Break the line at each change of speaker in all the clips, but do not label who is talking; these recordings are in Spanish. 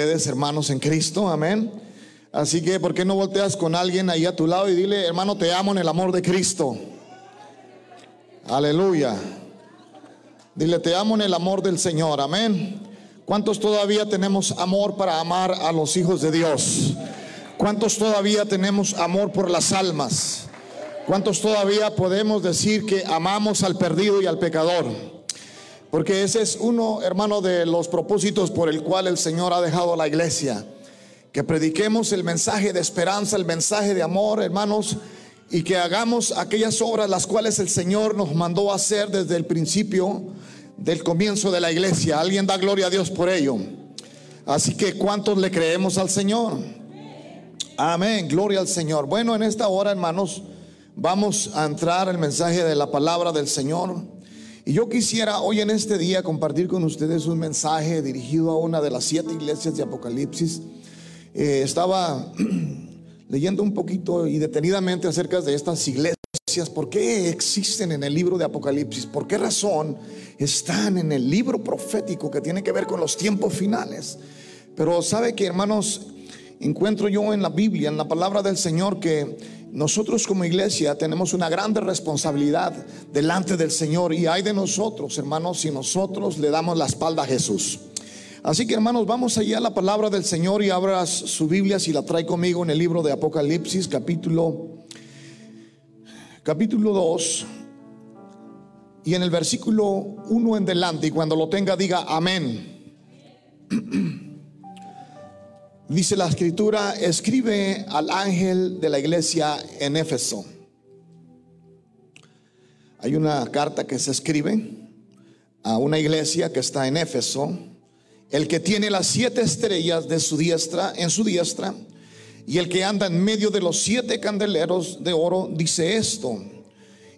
hermanos en Cristo, amén. Así que, ¿por qué no volteas con alguien ahí a tu lado y dile, hermano, te amo en el amor de Cristo? Aleluya. Dile, te amo en el amor del Señor, amén. ¿Cuántos todavía tenemos amor para amar a los hijos de Dios? ¿Cuántos todavía tenemos amor por las almas? ¿Cuántos todavía podemos decir que amamos al perdido y al pecador? Porque ese es uno, hermano, de los propósitos por el cual el Señor ha dejado la iglesia. Que prediquemos el mensaje de esperanza, el mensaje de amor, hermanos, y que hagamos aquellas obras las cuales el Señor nos mandó hacer desde el principio del comienzo de la iglesia. Alguien da gloria a Dios por ello. Así que ¿cuántos le creemos al Señor? Amén, gloria al Señor. Bueno, en esta hora, hermanos, Vamos a entrar el mensaje de la palabra del Señor. Y yo quisiera hoy en este día compartir con ustedes un mensaje dirigido a una de las siete iglesias de Apocalipsis. Eh, estaba leyendo un poquito y detenidamente acerca de estas iglesias. ¿Por qué existen en el libro de Apocalipsis? ¿Por qué razón están en el libro profético que tiene que ver con los tiempos finales? Pero sabe que hermanos, encuentro yo en la Biblia, en la palabra del Señor, que nosotros como iglesia tenemos una grande responsabilidad delante del Señor y hay de nosotros, hermanos, si nosotros le damos la espalda a Jesús. Así que hermanos, vamos allá a la palabra del Señor y abras su Biblia si la trae conmigo en el libro de Apocalipsis, capítulo capítulo 2 y en el versículo 1 en delante y cuando lo tenga diga amén. Dice la escritura, escribe al ángel de la iglesia en Éfeso. Hay una carta que se escribe a una iglesia que está en Éfeso, el que tiene las siete estrellas de su diestra en su diestra y el que anda en medio de los siete candeleros de oro dice esto: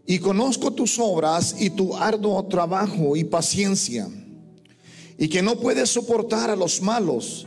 Y conozco tus obras y tu arduo trabajo y paciencia, y que no puedes soportar a los malos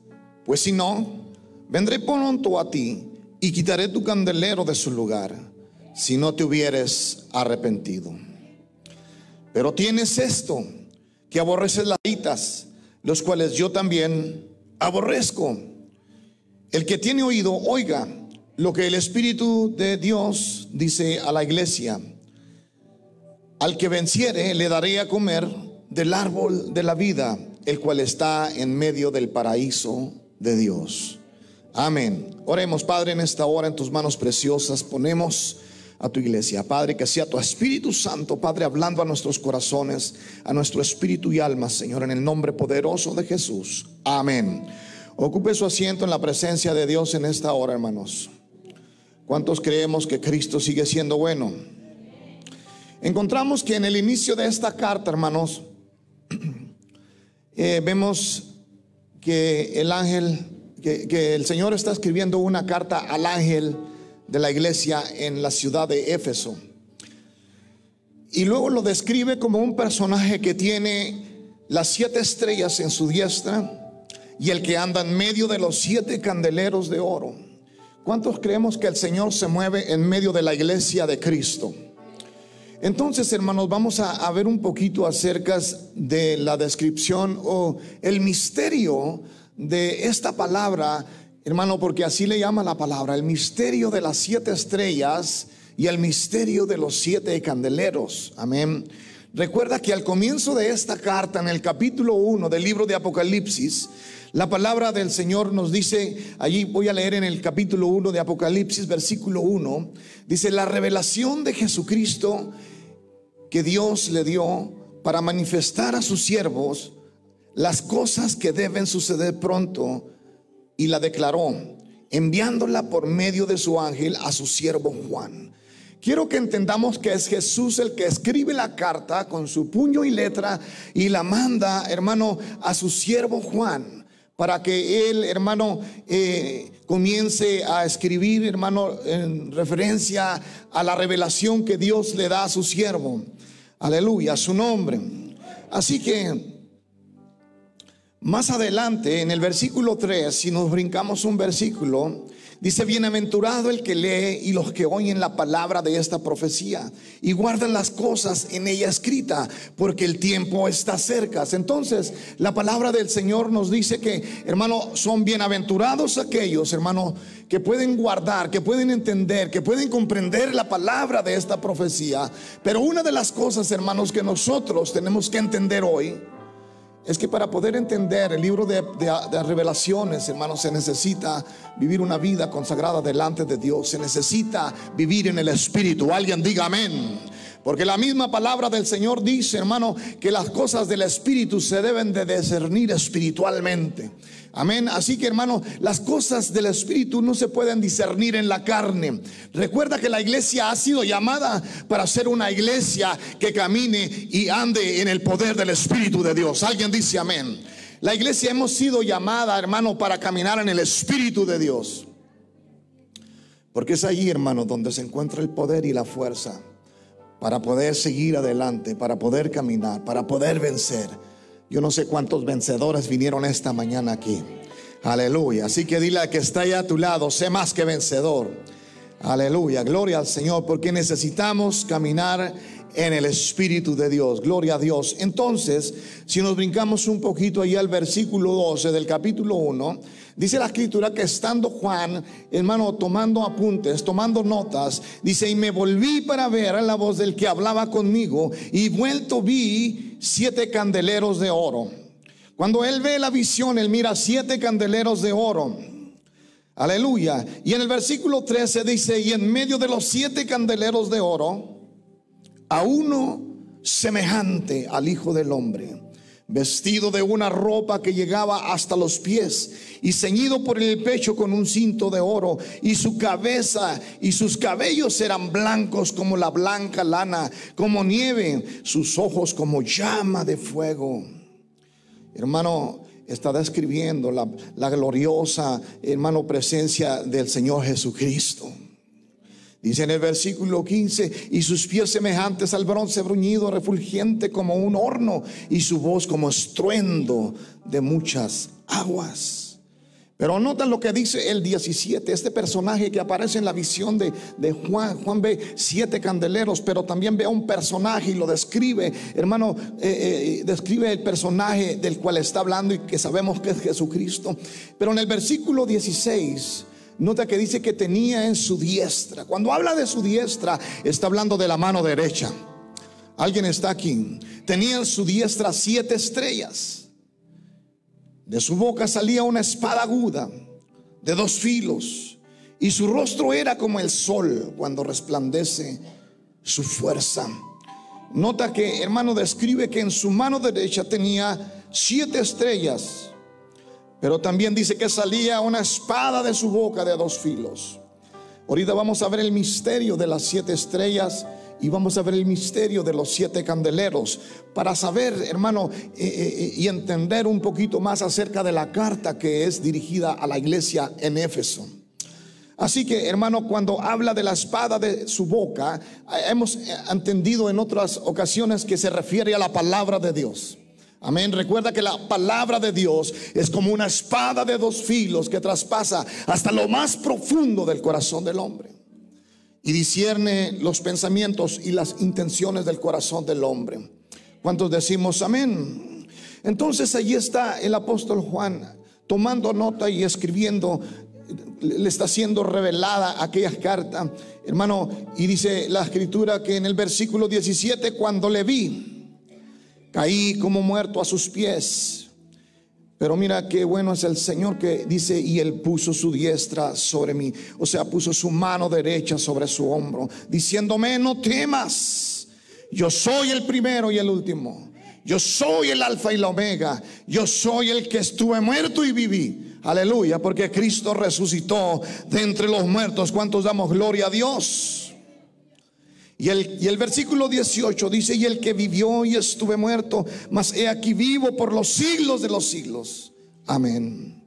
Pues si no, vendré pronto a ti y quitaré tu candelero de su lugar si no te hubieres arrepentido. Pero tienes esto, que aborreces las citas, los cuales yo también aborrezco. El que tiene oído, oiga lo que el Espíritu de Dios dice a la iglesia. Al que venciere le daré a comer del árbol de la vida, el cual está en medio del paraíso de Dios. Amén. Oremos, Padre, en esta hora en tus manos preciosas ponemos a tu iglesia. Padre, que sea tu Espíritu Santo, Padre, hablando a nuestros corazones, a nuestro espíritu y alma, Señor, en el nombre poderoso de Jesús. Amén. Ocupe su asiento en la presencia de Dios en esta hora, hermanos. ¿Cuántos creemos que Cristo sigue siendo bueno? Encontramos que en el inicio de esta carta, hermanos, eh, vemos que el ángel que, el Señor está escribiendo una carta al ángel de la iglesia en la ciudad de Éfeso. Y luego lo describe como un personaje que tiene las siete estrellas en su diestra y el que anda en medio de los siete candeleros de oro. ¿Cuántos creemos que el Señor se mueve en medio de la iglesia de Cristo? Entonces, hermanos, vamos a, ver un poquito acerca de la descripción o el misterio de esta palabra, hermano, porque así le llama la palabra, el misterio de las siete estrellas y el misterio de los siete candeleros. Amén. Recuerda que al comienzo de esta carta, en el capítulo 1 del libro de Apocalipsis, la palabra del Señor nos dice, allí voy a leer en el capítulo 1 de Apocalipsis, versículo 1, dice, la revelación de Jesucristo que Dios le dio para manifestar a sus siervos las cosas que deben suceder pronto y la declaró, enviándola por medio de su ángel a su siervo Juan. Quiero que entendamos que es Jesús el que escribe la carta con su puño y letra y la manda, hermano, a su siervo Juan para que él, hermano, eh, comience a escribir, hermano, en referencia a la revelación que Dios le da a su siervo. Aleluya, a su nombre. Así que más adelante, en el versículo 3, si nos brincamos un versículo, Dice, bienaventurado el que lee y los que oyen la palabra de esta profecía y guardan las cosas en ella escrita, porque el tiempo está cerca. Entonces, la palabra del Señor nos dice que, hermano, son bienaventurados aquellos, hermano, que pueden guardar, que pueden entender, que pueden comprender la palabra de esta profecía. Pero una de las cosas, hermanos, que nosotros tenemos que entender hoy, es que para poder entender el libro de, revelaciones, hermanos, se necesita vivir una vida consagrada delante de Dios. Se necesita vivir en el Espíritu. Alguien diga amén. Porque la misma palabra del Señor dice, hermano, que las cosas del Espíritu se deben de discernir espiritualmente. Amén. Así que hermano, las cosas del Espíritu no se pueden discernir en la carne. Recuerda que la iglesia ha sido llamada para ser una iglesia que camine y ande en el poder del Espíritu de Dios. Alguien dice amén. La iglesia hemos sido llamada, hermano, para caminar en el Espíritu de Dios. Porque es allí, hermano, donde se encuentra el poder y la fuerza para poder seguir adelante, para poder caminar, para poder vencer. Yo no sé cuántos vencedores vinieron esta mañana aquí. Aleluya. Así que dile a que está ahí a tu lado, sé más que vencedor. Aleluya. Gloria al Señor, porque necesitamos caminar en el Espíritu de Dios. Gloria a Dios. Entonces, si nos brincamos un poquito ahí al versículo 12 del capítulo 1, dice la escritura que estando Juan, hermano, tomando apuntes, tomando notas, dice, y me volví para ver a la voz del que hablaba conmigo, y vuelto vi siete candeleros de oro. Cuando él ve la visión, él mira siete candeleros de oro. Aleluya. Y en el versículo 13 dice, y en medio de los siete candeleros de oro, a uno semejante al Hijo del Hombre, vestido de una ropa que llegaba hasta los pies y ceñido por el pecho con un cinto de oro, y su cabeza y sus cabellos eran blancos como la blanca lana, como nieve, sus ojos como llama de fuego. Hermano, está describiendo la, la gloriosa, hermano, presencia del Señor Jesucristo. Dice en el versículo 15, y sus pies semejantes al bronce bruñido, refulgente como un horno, y su voz como estruendo de muchas aguas. Pero notan lo que dice el 17, este personaje que aparece en la visión de, Juan. Juan ve siete candeleros, pero también ve a un personaje y lo describe. Hermano, eh, eh, describe el personaje del cual está hablando y que sabemos que es Jesucristo. Pero en el versículo 16 Nota que dice que tenía en su diestra. Cuando habla de su diestra, está hablando de la mano derecha. Alguien está aquí. Tenía en su diestra siete estrellas. De su boca salía una espada aguda de dos filos. Y su rostro era como el sol cuando resplandece su fuerza. Nota que, hermano, describe que en su mano derecha tenía siete estrellas pero también dice que salía una espada de su boca de dos filos. Ahorita vamos a ver el misterio de las siete estrellas y vamos a ver el misterio de los siete candeleros para saber, hermano, eh, eh, eh, y entender un poquito más acerca de la carta que es dirigida a la iglesia en Éfeso. Así que, hermano, cuando habla de la espada de su boca, hemos entendido en otras ocasiones que se refiere a la palabra de Dios. Amén. Recuerda que la palabra de Dios es como una espada de dos filos que traspasa hasta lo más profundo del corazón del hombre y discierne los pensamientos y las intenciones del corazón del hombre. ¿Cuántos decimos amén? Entonces allí está el apóstol Juan tomando nota y escribiendo, le está siendo revelada aquella carta, hermano, y dice la escritura que en el versículo 17, cuando le vi, Caí como muerto a sus pies. Pero mira qué bueno es el Señor que dice, y Él puso su diestra sobre mí, o sea, puso su mano derecha sobre su hombro, diciéndome, no temas, yo soy el primero y el último, yo soy el alfa y la omega, yo soy el que estuve muerto y viví. Aleluya, porque Cristo resucitó de entre los muertos. ¿Cuántos damos gloria a Dios? Y el, versículo 18 dice, y el que vivió y estuve muerto, mas he aquí vivo por los siglos de los siglos. Amén.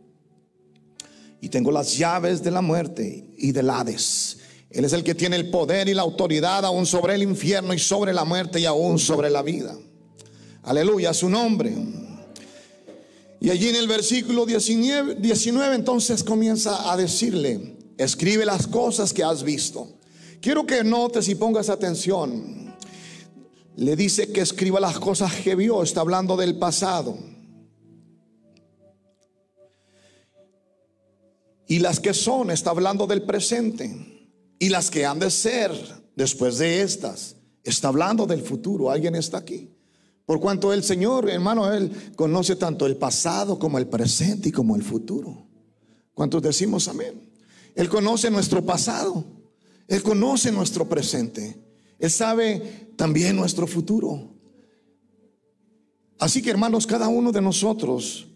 y tengo las llaves de la muerte y del Hades. Él es el que tiene el poder y la autoridad aún sobre el infierno y sobre la muerte y aún sobre la vida. Aleluya, su nombre. Y allí en el versículo 19, 19 entonces comienza a decirle, escribe las cosas que has visto. Quiero que notes y pongas atención. Le dice que escriba las cosas que vio, está hablando del pasado. Y las que son, está hablando del presente. Y las que han de ser después de estas, está hablando del futuro. ¿Alguien está aquí? Por cuanto el Señor, hermano, Él conoce tanto el pasado como el presente y como el futuro. ¿Cuántos decimos amén? Él conoce nuestro pasado. Él conoce nuestro presente. Él sabe también nuestro futuro. Así que hermanos, cada uno de nosotros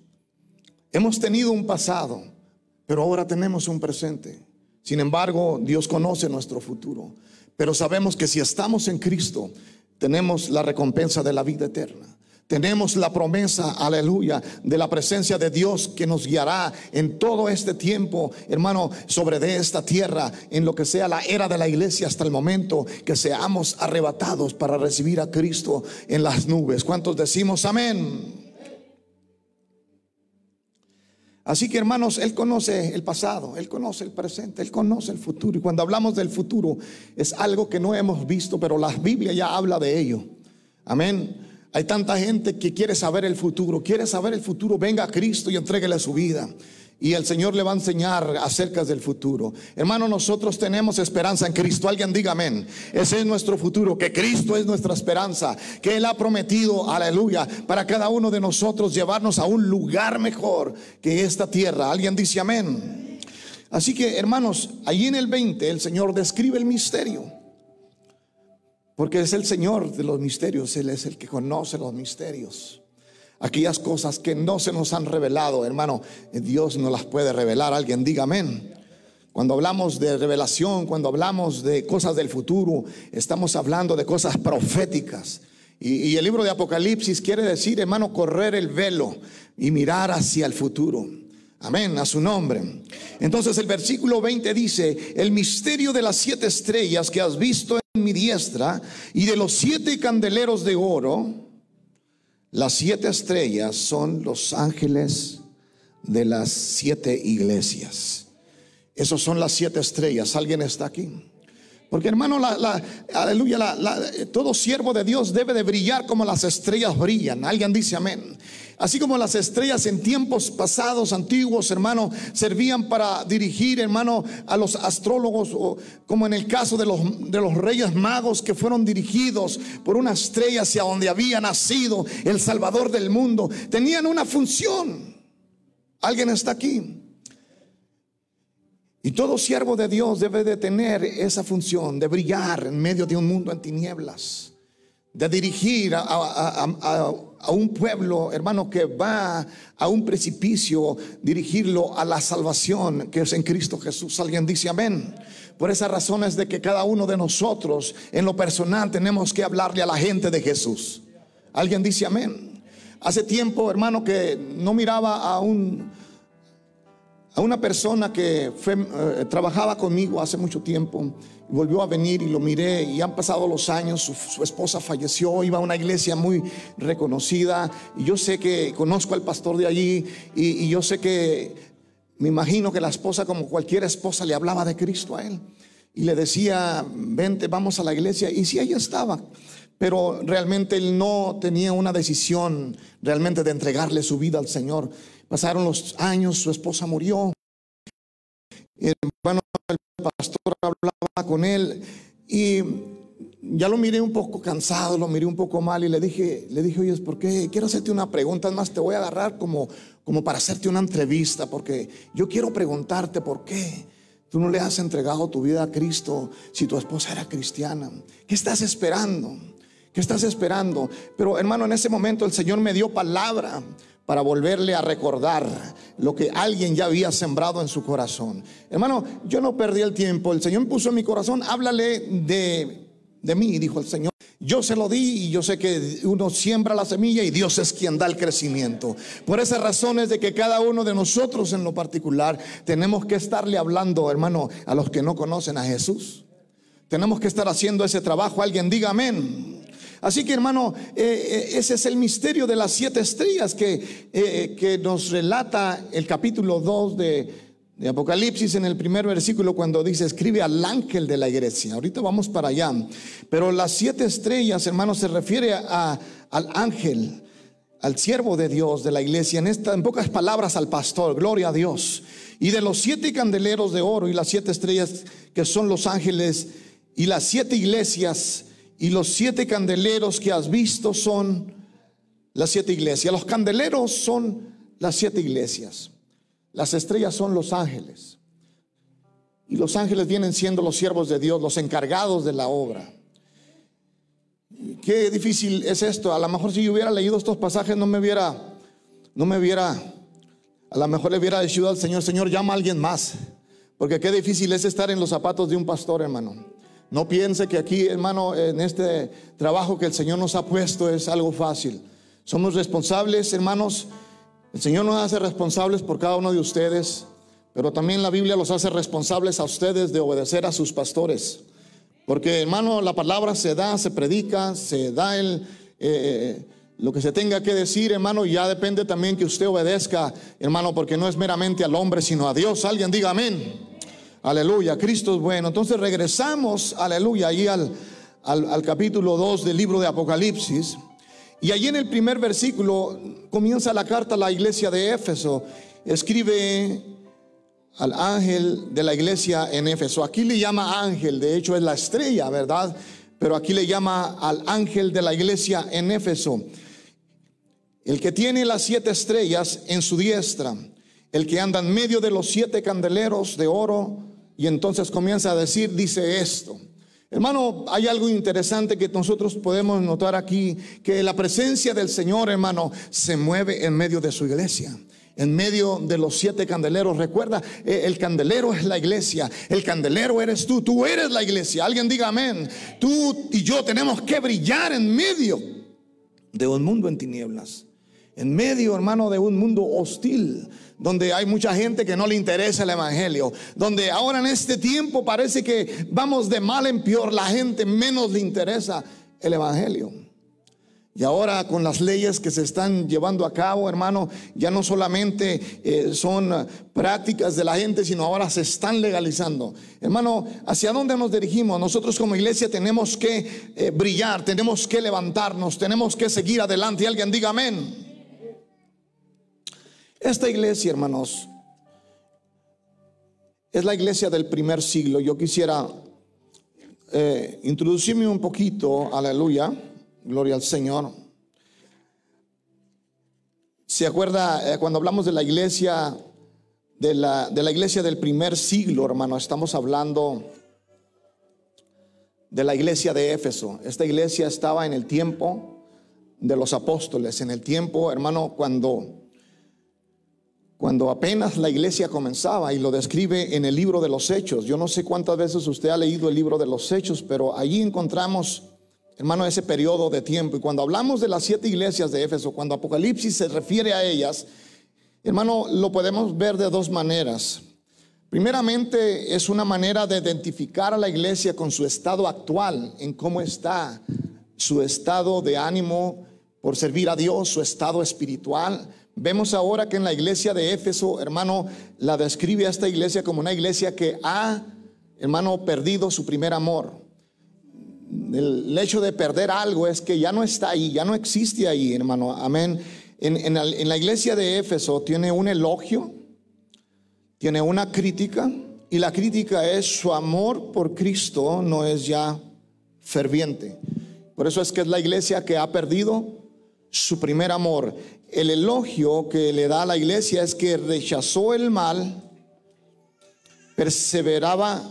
hemos tenido un pasado, pero ahora tenemos un presente. Sin embargo, Dios conoce nuestro futuro. Pero sabemos que si estamos en Cristo, tenemos la recompensa de la vida eterna. Tenemos la promesa, aleluya, de la presencia de Dios que nos guiará en todo este tiempo, hermano, sobre de esta tierra, en lo que sea la era de la iglesia hasta el momento que seamos arrebatados para recibir a Cristo en las nubes. ¿Cuántos decimos amén? Así que hermanos, Él conoce el pasado, Él conoce el presente, Él conoce el futuro. Y cuando hablamos del futuro es algo que no hemos visto, pero la Biblia ya habla de ello. Amén. Hay tanta gente que quiere saber el futuro, quiere saber el futuro, venga a Cristo y entréguele su vida. Y el Señor le va a enseñar acerca del futuro. Hermano, nosotros tenemos esperanza en Cristo. Alguien diga amén. Ese es nuestro futuro, que Cristo es nuestra esperanza, que Él ha prometido, aleluya, para cada uno de nosotros llevarnos a un lugar mejor que esta tierra. Alguien dice amén. Así que, hermanos, allí en el 20 el Señor describe el misterio. Porque es el Señor de los misterios, Él es el que conoce los misterios. Aquellas cosas que no se nos han revelado, hermano, Dios nos las puede revelar. Alguien diga amén. Cuando hablamos de revelación, cuando hablamos de cosas del futuro, estamos hablando de cosas proféticas. Y, el libro de Apocalipsis quiere decir, hermano, correr el velo y mirar hacia el futuro. Amén, a su nombre. Entonces el versículo 20 dice, el misterio de las siete estrellas que has visto en mi diestra y de los siete candeleros de oro, las siete estrellas son los ángeles de las siete iglesias. Esos son las siete estrellas. ¿Alguien está aquí? Porque hermano, la, aleluya, todo siervo de Dios debe de brillar como las estrellas brillan. Alguien dice amén. Así como las estrellas en tiempos pasados, antiguos, hermano, servían para dirigir, hermano, a los astrólogos, o como en el caso de los, de los reyes magos que fueron dirigidos por una estrella hacia donde había nacido el Salvador del mundo. Tenían una función. ¿Alguien está aquí? Y todo siervo de Dios debe de tener esa función, de brillar en medio de un mundo en tinieblas, de dirigir a, un pueblo, hermano, que va a un precipicio, dirigirlo a la salvación que es en Cristo Jesús. Alguien dice amén. Por esa razón es de que cada uno de nosotros, en lo personal, tenemos que hablarle a la gente de Jesús. Alguien dice amén. Hace tiempo, hermano, que no miraba a un a una persona que eh, trabajaba conmigo hace mucho tiempo, volvió a venir y lo miré y han pasado los años, su, esposa falleció, iba a una iglesia muy reconocida y yo sé que conozco al pastor de allí y, y yo sé que me imagino que la esposa como cualquier esposa le hablaba de Cristo a él y le decía, vente, vamos a la iglesia y si ella estaba pero realmente él no tenía una decisión realmente de entregarle su vida al Señor. Pasaron los años, su esposa murió. Y bueno, el pastor hablaba con él y ya lo miré un poco cansado, lo miré un poco mal y le dije, le dije, oye, ¿por qué? Quiero hacerte una pregunta, más te voy a agarrar como, como para hacerte una entrevista, porque yo quiero preguntarte por qué tú no le has entregado tu vida a Cristo si tu esposa era cristiana. ¿Qué estás esperando? ¿Qué estás esperando? Pero hermano, en ese momento el Señor me dio palabra para volverle a recordar lo que alguien ya había sembrado en su corazón. Hermano, yo no perdí el tiempo. El Señor puso en mi corazón, háblale de de mí, dijo el Señor. Yo se lo di y yo sé que uno siembra la semilla y Dios es quien da el crecimiento. Por esas razones de que cada uno de nosotros en lo particular tenemos que estarle hablando, hermano, a los que no conocen a Jesús. Tenemos que estar haciendo ese trabajo. Alguien diga amén. Así que hermano, eh, eh, ese es el misterio de las siete estrellas que, eh, que nos relata el capítulo 2 de, de Apocalipsis en el primer versículo cuando dice, escribe al ángel de la iglesia. Ahorita vamos para allá. Pero las siete estrellas, hermanos, se refiere a, al ángel, al siervo de Dios de la iglesia. En, esta, en pocas palabras, al pastor. Gloria a Dios. Y de los siete candeleros de oro y las siete estrellas que son los ángeles y las siete iglesias y los siete candeleros que has visto son las siete iglesias. Los candeleros son las siete iglesias. Las estrellas son los ángeles. Y los ángeles vienen siendo los siervos de Dios, los encargados de la obra. Qué difícil es esto. A lo mejor si yo hubiera leído estos pasajes no me hubiera, no me hubiera, a lo mejor le hubiera dicho al Señor, Señor, llama a alguien más. Porque qué difícil es estar en los zapatos de un pastor, hermano. No piense que aquí, hermano, en este trabajo que el Señor nos ha puesto es algo fácil. Somos responsables, hermanos, el Señor nos hace responsables por cada uno de ustedes, pero también la Biblia los hace responsables a ustedes de obedecer a sus pastores. Porque hermano, la palabra se da, se predica, se da el, eh, lo que se tenga que decir, hermano, y ya depende también que usted obedezca, hermano, porque no es meramente al hombre, sino a Dios. Alguien diga amén. Aleluya, Cristo es bueno. Entonces regresamos, aleluya, ahí al, al, capítulo 2 del libro de Apocalipsis. Y allí en el primer versículo comienza la carta a la iglesia de Éfeso. Escribe al ángel de la iglesia en Éfeso. Aquí le llama ángel, de hecho es la estrella, ¿verdad? Pero aquí le llama al ángel de la iglesia en Éfeso. El que tiene las siete estrellas en su diestra, el que anda en medio de los siete candeleros de oro, y entonces comienza a decir, dice esto. Hermano, hay algo interesante que nosotros podemos notar aquí, que la presencia del Señor, hermano, se mueve en medio de su iglesia en medio de los siete candeleros. Recuerda, eh, el candelero es la iglesia, el candelero eres tú, tú eres la iglesia. Alguien diga amén. Tú y yo tenemos que brillar en medio de un mundo en tinieblas, en medio, hermano, de un mundo hostil donde hay mucha gente que no le interesa el Evangelio, donde ahora en este tiempo parece que vamos de mal en peor, la gente menos le interesa el Evangelio. Y ahora con las leyes que se están llevando a cabo, hermano, ya no solamente eh, son prácticas de la gente, sino ahora se están legalizando. Hermano, ¿hacia dónde nos dirigimos? Nosotros como iglesia tenemos que eh, brillar, tenemos que levantarnos, tenemos que seguir adelante. Y alguien diga amén. Esta iglesia, hermanos, es la iglesia del primer siglo. Yo quisiera eh, introducirme un poquito, aleluya, gloria al Señor. ¿Se acuerda eh, cuando hablamos de la iglesia, de la, de la iglesia del primer siglo, hermano? Estamos hablando de la iglesia de Éfeso. Esta iglesia estaba en el tiempo de los apóstoles, en el tiempo, hermano, cuando cuando apenas la iglesia comenzaba y lo describe en el libro de los hechos. Yo no sé cuántas veces usted ha leído el libro de los hechos, pero allí encontramos, hermano, ese periodo de tiempo. Y cuando hablamos de las siete iglesias de Éfeso, cuando Apocalipsis se refiere a ellas, hermano, lo podemos ver de dos maneras. Primeramente es una manera de identificar a la iglesia con su estado actual, en cómo está su estado de ánimo por servir a Dios, su estado espiritual Vemos ahora que en la iglesia de Éfeso, hermano, la describe a esta iglesia como una iglesia que ha, hermano, perdido su primer amor. El hecho de perder algo es que ya no está ahí, ya no existe ahí, hermano. Amén. En, la, iglesia de Éfeso tiene un elogio, tiene una crítica, y la crítica es su amor por Cristo no es ya ferviente. Por eso es que es la iglesia que ha perdido su primer amor. El elogio que le da a la iglesia es que rechazó el mal, perseveraba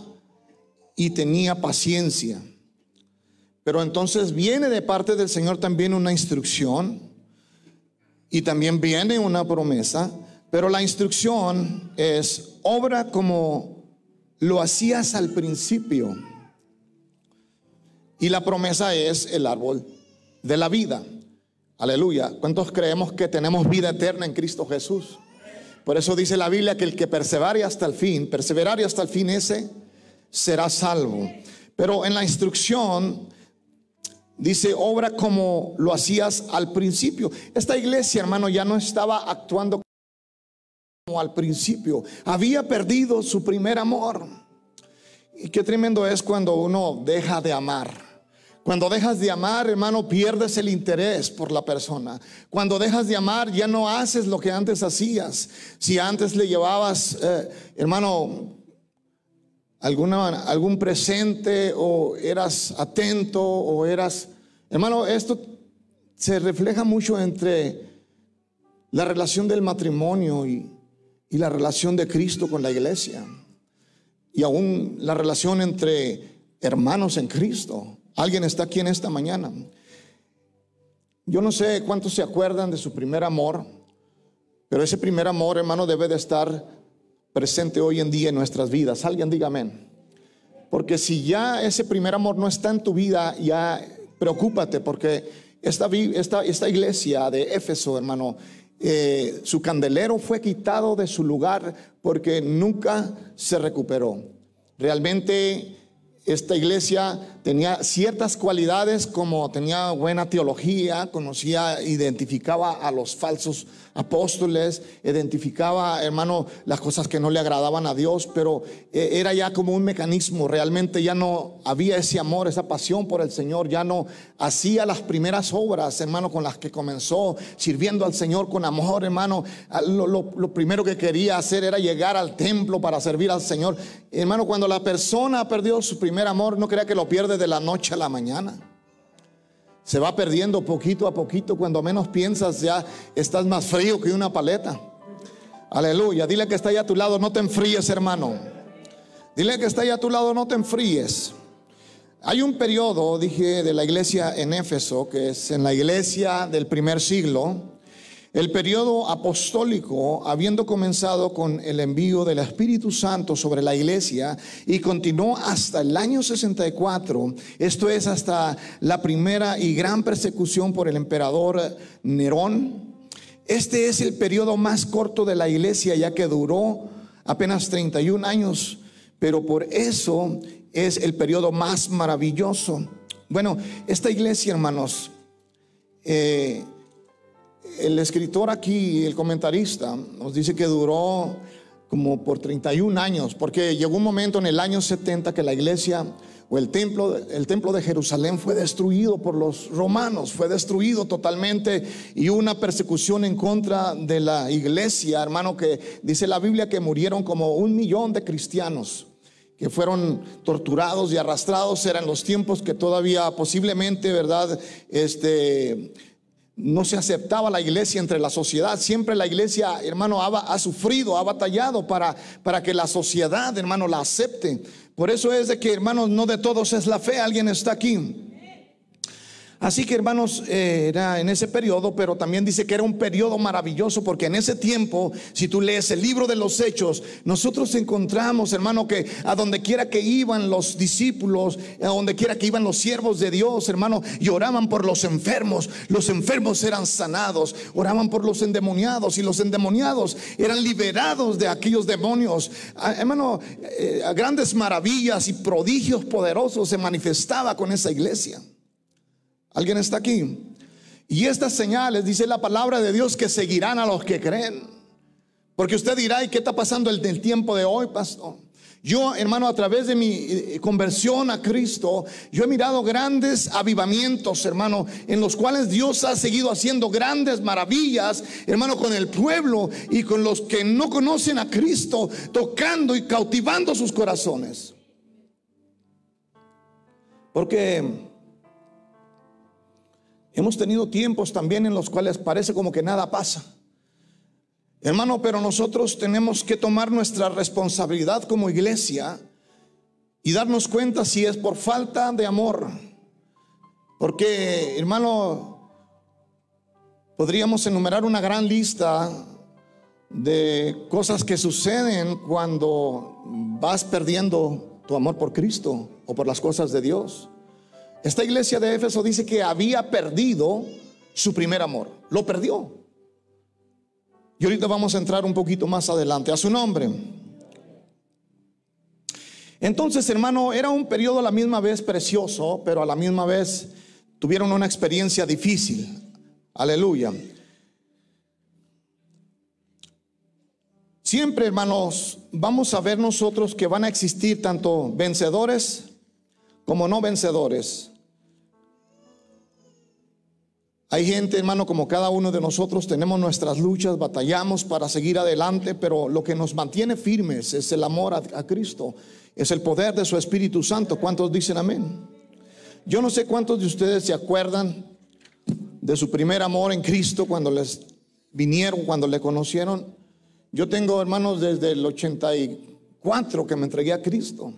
y tenía paciencia. Pero entonces viene de parte del Señor también una instrucción y también viene una promesa, pero la instrucción es obra como lo hacías al principio. Y la promesa es el árbol de la vida. Aleluya. ¿Cuántos creemos que tenemos vida eterna en Cristo Jesús? Por eso dice la Biblia que el que persevere hasta el fin, perseverar hasta el fin ese será salvo. Pero en la instrucción dice, obra como lo hacías al principio. Esta iglesia, hermano, ya no estaba actuando como al principio. Había perdido su primer amor. Y qué tremendo es cuando uno deja de amar. Cuando dejas de amar, hermano, pierdes el interés por la persona. Cuando dejas de amar, ya no haces lo que antes hacías. Si antes le llevabas, eh, hermano, alguna, algún presente o eras atento o eras... Hermano, esto se refleja mucho entre la relación del matrimonio y, y la relación de Cristo con la iglesia. Y aún la relación entre hermanos en Cristo. Alguien está aquí en esta mañana. Yo no sé cuántos se acuerdan de su primer amor, pero ese primer amor, hermano, debe de estar presente hoy en día en nuestras vidas. Alguien diga amén. Porque si ya ese primer amor no está en tu vida, ya preocúpate, porque esta, esta, iglesia de Éfeso, hermano, eh, su candelero fue quitado de su lugar porque nunca se recuperó. Realmente esta iglesia tenía ciertas cualidades como tenía buena teología, conocía, identificaba a los falsos apóstoles, identificaba, hermano, las cosas que no le agradaban a Dios, pero eh, era ya como un mecanismo, realmente ya no había ese amor, esa pasión por el Señor, ya no hacía las primeras obras, hermano, con las que comenzó, sirviendo al Señor con amor, hermano. Lo, lo primero que quería hacer era llegar al templo para servir al Señor. Hermano, cuando la persona perdió su primer amor, no crea que lo pierde de la noche a la mañana se va perdiendo poquito a poquito. Cuando menos piensas ya estás más frío que una paleta. Aleluya. Dile que está ahí a tu lado, no te enfríes, hermano. Dile que está ahí a tu lado, no te enfríes. Hay un periodo, dije, de la iglesia en Éfeso, que es en la iglesia del primer siglo, el periodo apostólico, habiendo comenzado con el envío del Espíritu Santo sobre la iglesia y continuó hasta el año 64, esto es hasta la primera y gran persecución por el emperador Nerón. Este es el periodo más corto de la iglesia ya que duró apenas 31 años, pero por eso es el periodo más maravilloso. Bueno, esta iglesia, hermanos, eh, el escritor aquí, el comentarista, nos dice que duró como por 31 años, porque llegó un momento en el año 70 que la iglesia o el templo, el templo de Jerusalén fue destruido por los romanos, fue destruido totalmente y una persecución en contra de la iglesia, hermano, que dice la Biblia que murieron como un millón de cristianos que fueron torturados y arrastrados, eran los tiempos que todavía posiblemente, ¿verdad? Este no se aceptaba la iglesia entre la sociedad. Siempre la iglesia, hermano, ha, sufrido, ha batallado para, para que la sociedad, hermano, la acepte. Por eso es de que, hermanos, no de todos es la fe. Alguien está aquí. Así que hermanos, eh, era en ese periodo, pero también dice que era un periodo maravilloso porque en ese tiempo, si tú lees el libro de los hechos, nosotros encontramos, hermano, que a donde quiera que iban los discípulos, a donde quiera que iban los siervos de Dios, hermano, lloraban por los enfermos, los enfermos eran sanados, oraban por los endemoniados y los endemoniados eran liberados de aquellos demonios. Hermano, eh, grandes maravillas y prodigios poderosos se manifestaba con esa iglesia. ¿Alguien está aquí? Y estas señales, dice la palabra de Dios, que seguirán a los que creen. Porque usted dirá, ¿y qué está pasando en el tiempo de hoy, pastor? Yo, hermano, a través de mi eh, conversión a Cristo, yo he mirado grandes avivamientos, hermano, en los cuales Dios ha seguido haciendo grandes maravillas, hermano, con el pueblo y con los que no conocen a Cristo, tocando y cautivando sus corazones. Porque Hemos tenido tiempos también en los cuales parece como que nada pasa. Hermano, pero nosotros tenemos que tomar nuestra responsabilidad como iglesia y darnos cuenta si es por falta de amor. Porque, hermano, podríamos enumerar una gran lista de cosas que suceden cuando vas perdiendo tu amor por Cristo o por las cosas de Dios. Esta iglesia de Éfeso dice que había perdido su primer amor. Lo perdió. Y ahorita vamos a entrar un poquito más adelante a su nombre. Entonces, hermano, era un periodo a la misma vez precioso, pero a la misma vez tuvieron una experiencia difícil. Aleluya. Siempre, hermanos, vamos a ver nosotros que van a existir tanto vencedores como no vencedores. Hay gente, hermano, como cada uno de nosotros, tenemos nuestras luchas, batallamos para seguir adelante, pero lo que nos mantiene firmes es el amor a, Cristo, es el poder de su Espíritu Santo. ¿Cuántos dicen amén? Yo no sé cuántos de ustedes se acuerdan de su primer amor en Cristo cuando les vinieron, cuando le conocieron. Yo tengo hermanos desde el 84 que me entregué a Cristo.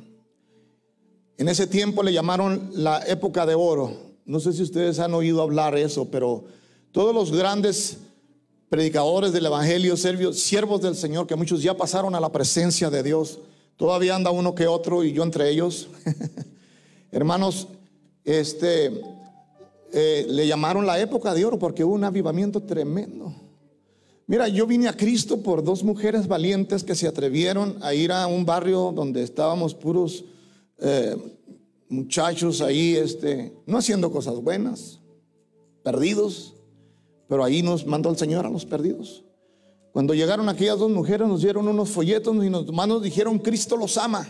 En ese tiempo le llamaron la época de oro. No sé si ustedes han oído hablar eso, pero todos los grandes predicadores del Evangelio, siervos del Señor, que muchos ya pasaron a la presencia de Dios, todavía anda uno que otro y yo entre ellos. Hermanos, este, eh, le llamaron la época de oro porque hubo un avivamiento tremendo. Mira, yo vine a Cristo por dos mujeres valientes que se atrevieron a ir a un barrio donde estábamos puros eh, muchachos ahí, este, no haciendo cosas buenas, perdidos, pero ahí nos mandó el Señor a los perdidos. Cuando llegaron aquellas dos mujeres nos dieron unos folletos y nos, nos dijeron, Cristo los ama.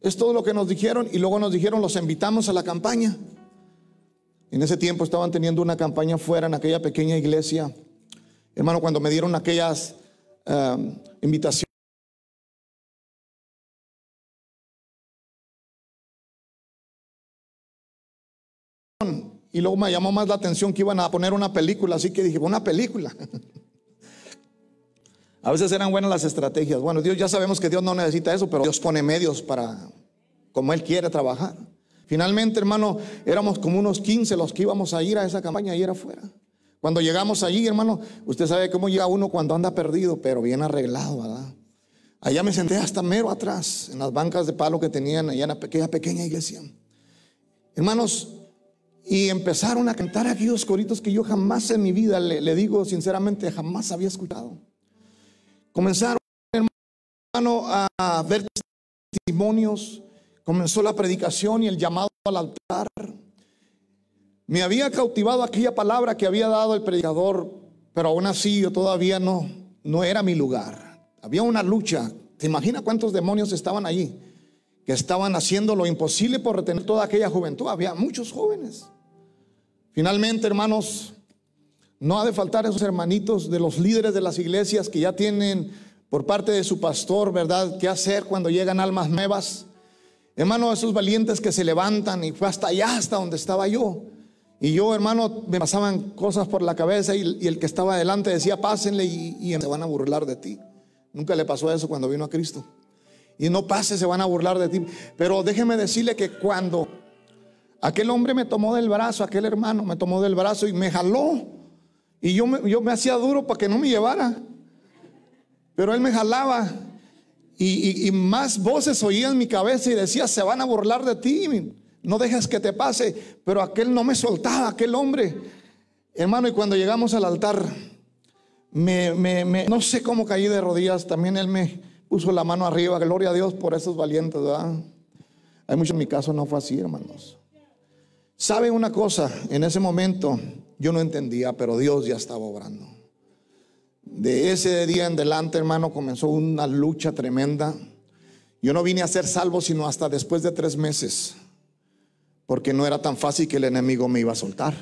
Es todo lo que nos dijeron y luego nos dijeron, los invitamos a la campaña. En ese tiempo estaban teniendo una campaña fuera en aquella pequeña iglesia. Hermano, cuando me dieron aquellas um, invitaciones. Y luego me llamó más la atención que iban a poner una película, así que dije, una película. A veces eran buenas las estrategias. Bueno, Dios ya sabemos que Dios no necesita eso, pero Dios pone medios para como Él quiere trabajar. Finalmente, hermano, éramos como unos 15 los que íbamos a ir a esa campaña y era afuera. Cuando llegamos allí, hermano, usted sabe cómo llega uno cuando anda perdido, pero bien arreglado, ¿verdad? Allá me senté hasta mero atrás, en las bancas de palo que tenían allá en aquella pequeña iglesia. Hermanos, y empezaron a cantar aquellos coritos que yo jamás en mi vida, le, digo sinceramente, jamás había escuchado. Comenzaron, a ver testimonios. Comenzó la predicación y el llamado al altar. Me había cautivado aquella palabra que había dado el predicador, pero aún así yo todavía no, no era mi lugar. Había una lucha. ¿Te imaginas cuántos demonios estaban allí? Que estaban haciendo lo imposible por retener toda aquella juventud. Había muchos jóvenes. Finalmente, hermanos, no ha de faltar esos hermanitos de los líderes de las iglesias que ya tienen por parte de su pastor, ¿verdad? ¿Qué hacer cuando llegan almas nuevas? Hermano, esos valientes que se levantan y fue hasta allá, hasta donde estaba yo. Y yo, hermano, me pasaban cosas por la cabeza y, el que estaba adelante decía, pásenle y, y, se van a burlar de ti. Nunca le pasó eso cuando vino a Cristo. Y no pase, se van a burlar de ti. Pero déjeme decirle que cuando aquel hombre me tomó del brazo, aquel hermano me tomó del brazo y me jaló y yo me, me hacía duro para que no me llevara. Pero él me jalaba. Y, más voces oía en mi cabeza y decía, se van a burlar de ti. No dejes que te pase. Pero aquel no me soltaba, aquel hombre. Hermano, y cuando llegamos al altar, me, me, no sé cómo caí de rodillas. También él me puso la mano arriba. Gloria a Dios por esos valientes, ¿verdad? Hay mucho en mi caso no fue así, hermanos. ¿Sabe una cosa? En ese momento yo no entendía, pero Dios ya estaba obrando. De ese día en adelante, hermano, comenzó una lucha tremenda. Yo no vine a ser salvo sino hasta después de tres meses, porque no era tan fácil que el enemigo me iba a soltar.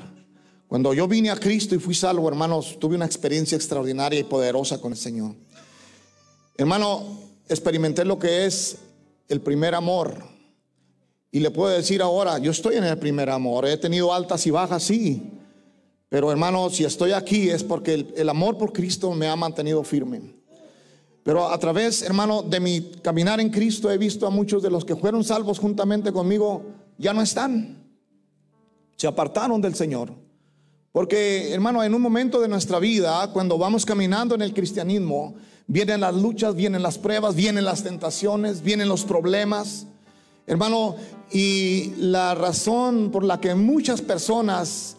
Cuando yo vine a Cristo y fui salvo, hermanos, tuve una experiencia extraordinaria y poderosa con el Señor. Hermano, experimenté lo que es el primer amor. Y le puedo decir ahora, yo estoy en el primer amor. He tenido altas y bajas, sí. Pero hermano, si estoy aquí es porque el, amor por Cristo me ha mantenido firme. Pero a través, hermano, de mi caminar en Cristo he visto a muchos de los que fueron salvos juntamente conmigo, ya no están. Se apartaron del Señor. Porque, hermano, en un momento de nuestra vida, cuando vamos caminando en el cristianismo, vienen las luchas, vienen las pruebas, vienen las tentaciones, vienen los problemas. Hermano, y la razón por la que muchas personas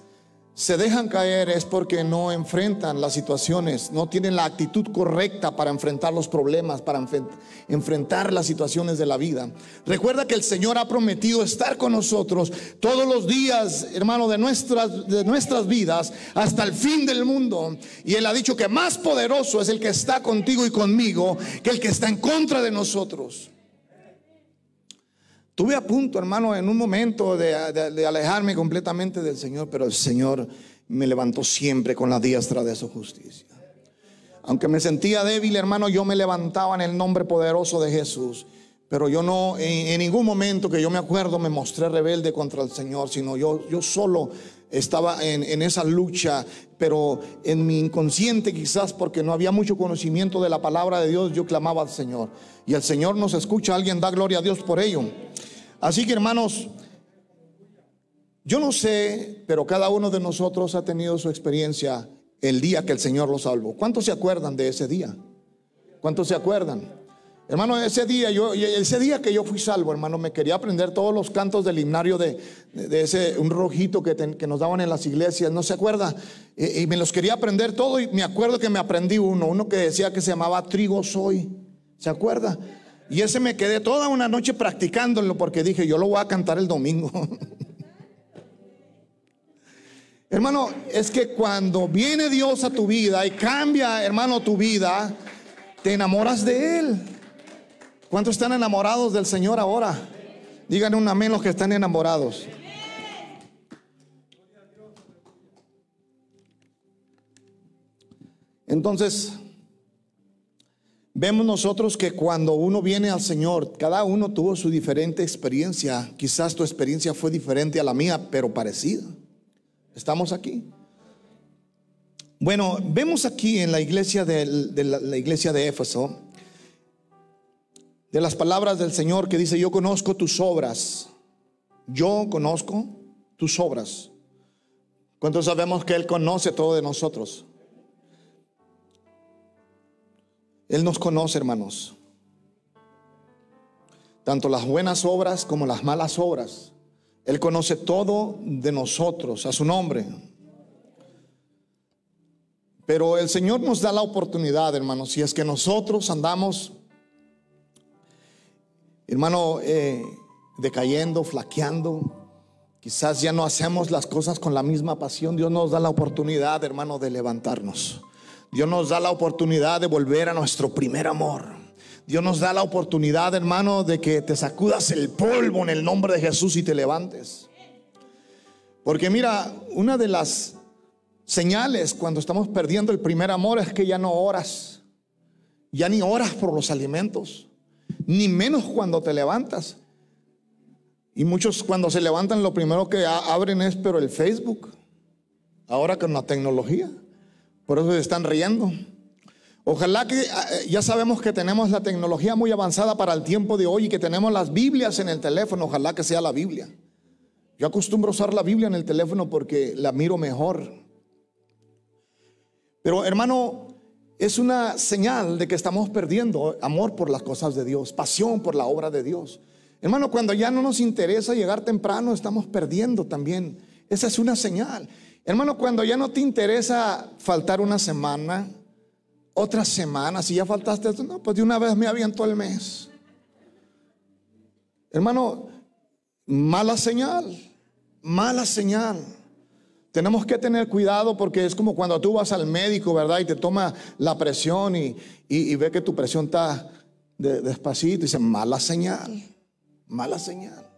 se dejan caer es porque no enfrentan las situaciones, no tienen la actitud correcta para enfrentar los problemas, para enfrentar las situaciones de la vida. Recuerda que el Señor ha prometido estar con nosotros todos los días, hermano, de nuestras, de nuestras vidas hasta el fin del mundo. Y Él ha dicho que más poderoso es el que está contigo y conmigo que el que está en contra de nosotros. Estuve a punto, hermano, en un momento de, alejarme completamente del Señor, pero el Señor me levantó siempre con la diestra de su justicia. Aunque me sentía débil, hermano, yo me levantaba en el nombre poderoso de Jesús. Pero yo no, en, ningún momento que yo me acuerdo, me mostré rebelde contra el Señor, sino yo, yo solo estaba en, en, esa lucha, pero en mi inconsciente quizás porque no había mucho conocimiento de la palabra de Dios, yo clamaba al Señor. Y el Señor nos escucha, alguien da gloria a Dios por ello. Así que hermanos, yo no sé, pero cada uno de nosotros ha tenido su experiencia el día que el Señor lo salvó. ¿Cuántos se acuerdan de ese día? ¿Cuántos se acuerdan? Hermano, ese día, yo, ese día que yo fui salvo, hermano, me quería aprender todos los cantos del himnario de, ese, un rojito que, que, nos daban en las iglesias, ¿no se acuerda? Y, y, me los quería aprender todo y me acuerdo que me aprendí uno, uno que decía que se llamaba Trigo Soy, ¿se acuerda? Y ese me quedé toda una noche practicándolo porque dije, yo lo voy a cantar el domingo. hermano, es que cuando viene Dios a tu vida y cambia, hermano, tu vida, te enamoras de Él. ¿Cuántos están enamorados del Señor ahora? Díganle un amén los que están enamorados. Entonces, Vemos nosotros que cuando uno viene al Señor, cada uno tuvo su diferente experiencia. Quizás tu experiencia fue diferente a la mía, pero parecida. Estamos aquí. Bueno, vemos aquí en la iglesia de, la, iglesia de Éfeso de las palabras del Señor que dice, yo conozco tus obras. Yo conozco tus obras. ¿Cuántos sabemos que Él conoce todo de nosotros? Él nos conoce, hermanos. Tanto las buenas obras como las malas obras. Él conoce todo de nosotros, a su nombre. Pero el Señor nos da la oportunidad, hermanos, si es que nosotros andamos, hermano, eh, decayendo, flaqueando, quizás ya no hacemos las cosas con la misma pasión, Dios nos da la oportunidad, hermano, de levantarnos. Dios nos da la oportunidad de volver a nuestro primer amor. Dios nos da la oportunidad, hermano, de que te sacudas el polvo en el nombre de Jesús y te levantes. Porque mira, una de las señales cuando estamos perdiendo el primer amor es que ya no oras. Ya ni oras por los alimentos. Ni menos cuando te levantas. Y muchos cuando se levantan lo primero que abren es pero el Facebook. Ahora con la tecnología. Por eso se están riendo. Ojalá que ah, eh, ya sabemos que tenemos la tecnología muy avanzada para el tiempo de hoy y que tenemos las Biblias en el teléfono. Ojalá que sea la Biblia. Yo acostumbro usar la Biblia en el teléfono porque la miro mejor. Pero hermano, es una señal de que estamos perdiendo amor por las cosas de Dios, pasión por la obra de Dios. Hermano, cuando ya no nos interesa llegar temprano, estamos perdiendo también. Esa es una señal. Hermano, cuando ya no te interesa faltar una semana, otra semana, si ya faltaste, no, pues de una vez me aviento el mes. Hermano, mala señal, mala señal. Tenemos que tener cuidado porque es como cuando tú vas al médico, ¿verdad? Y te toma la presión y, ve que tu presión está despacito y dice, mala señal, mala señal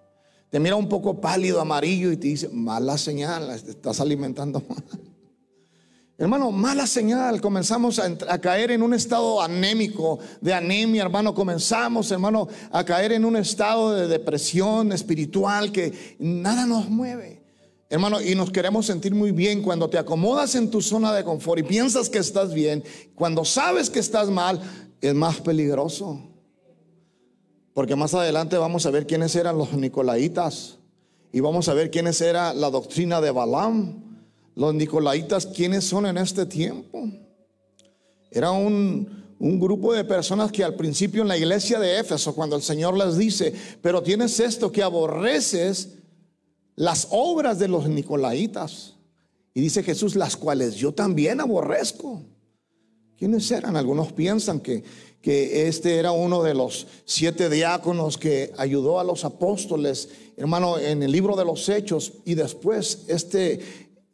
te mira un poco pálido, amarillo y te dice, mala señal, estás alimentando mal. Hermano, mala señal, comenzamos a, caer en un estado anémico, de anemia, hermano, comenzamos, hermano, a caer en un estado de depresión espiritual que nada nos mueve. Hermano, y nos queremos sentir muy bien cuando te acomodas en tu zona de confort y piensas que estás bien, cuando sabes que estás mal, es más peligroso. Porque más adelante vamos a ver quiénes eran los nicolaitas y vamos a ver quiénes era la doctrina de Balaam. Los nicolaitas, ¿quiénes son en este tiempo? Era un, un grupo de personas que al principio en la iglesia de Éfeso, cuando el Señor les dice, pero tienes esto que aborreces las obras de los nicolaitas. Y dice Jesús, las cuales yo también aborrezco. ¿Quiénes eran? Algunos piensan que, que este era uno de los siete diáconos que ayudó a los apóstoles, hermano, en el libro de los hechos. Y después este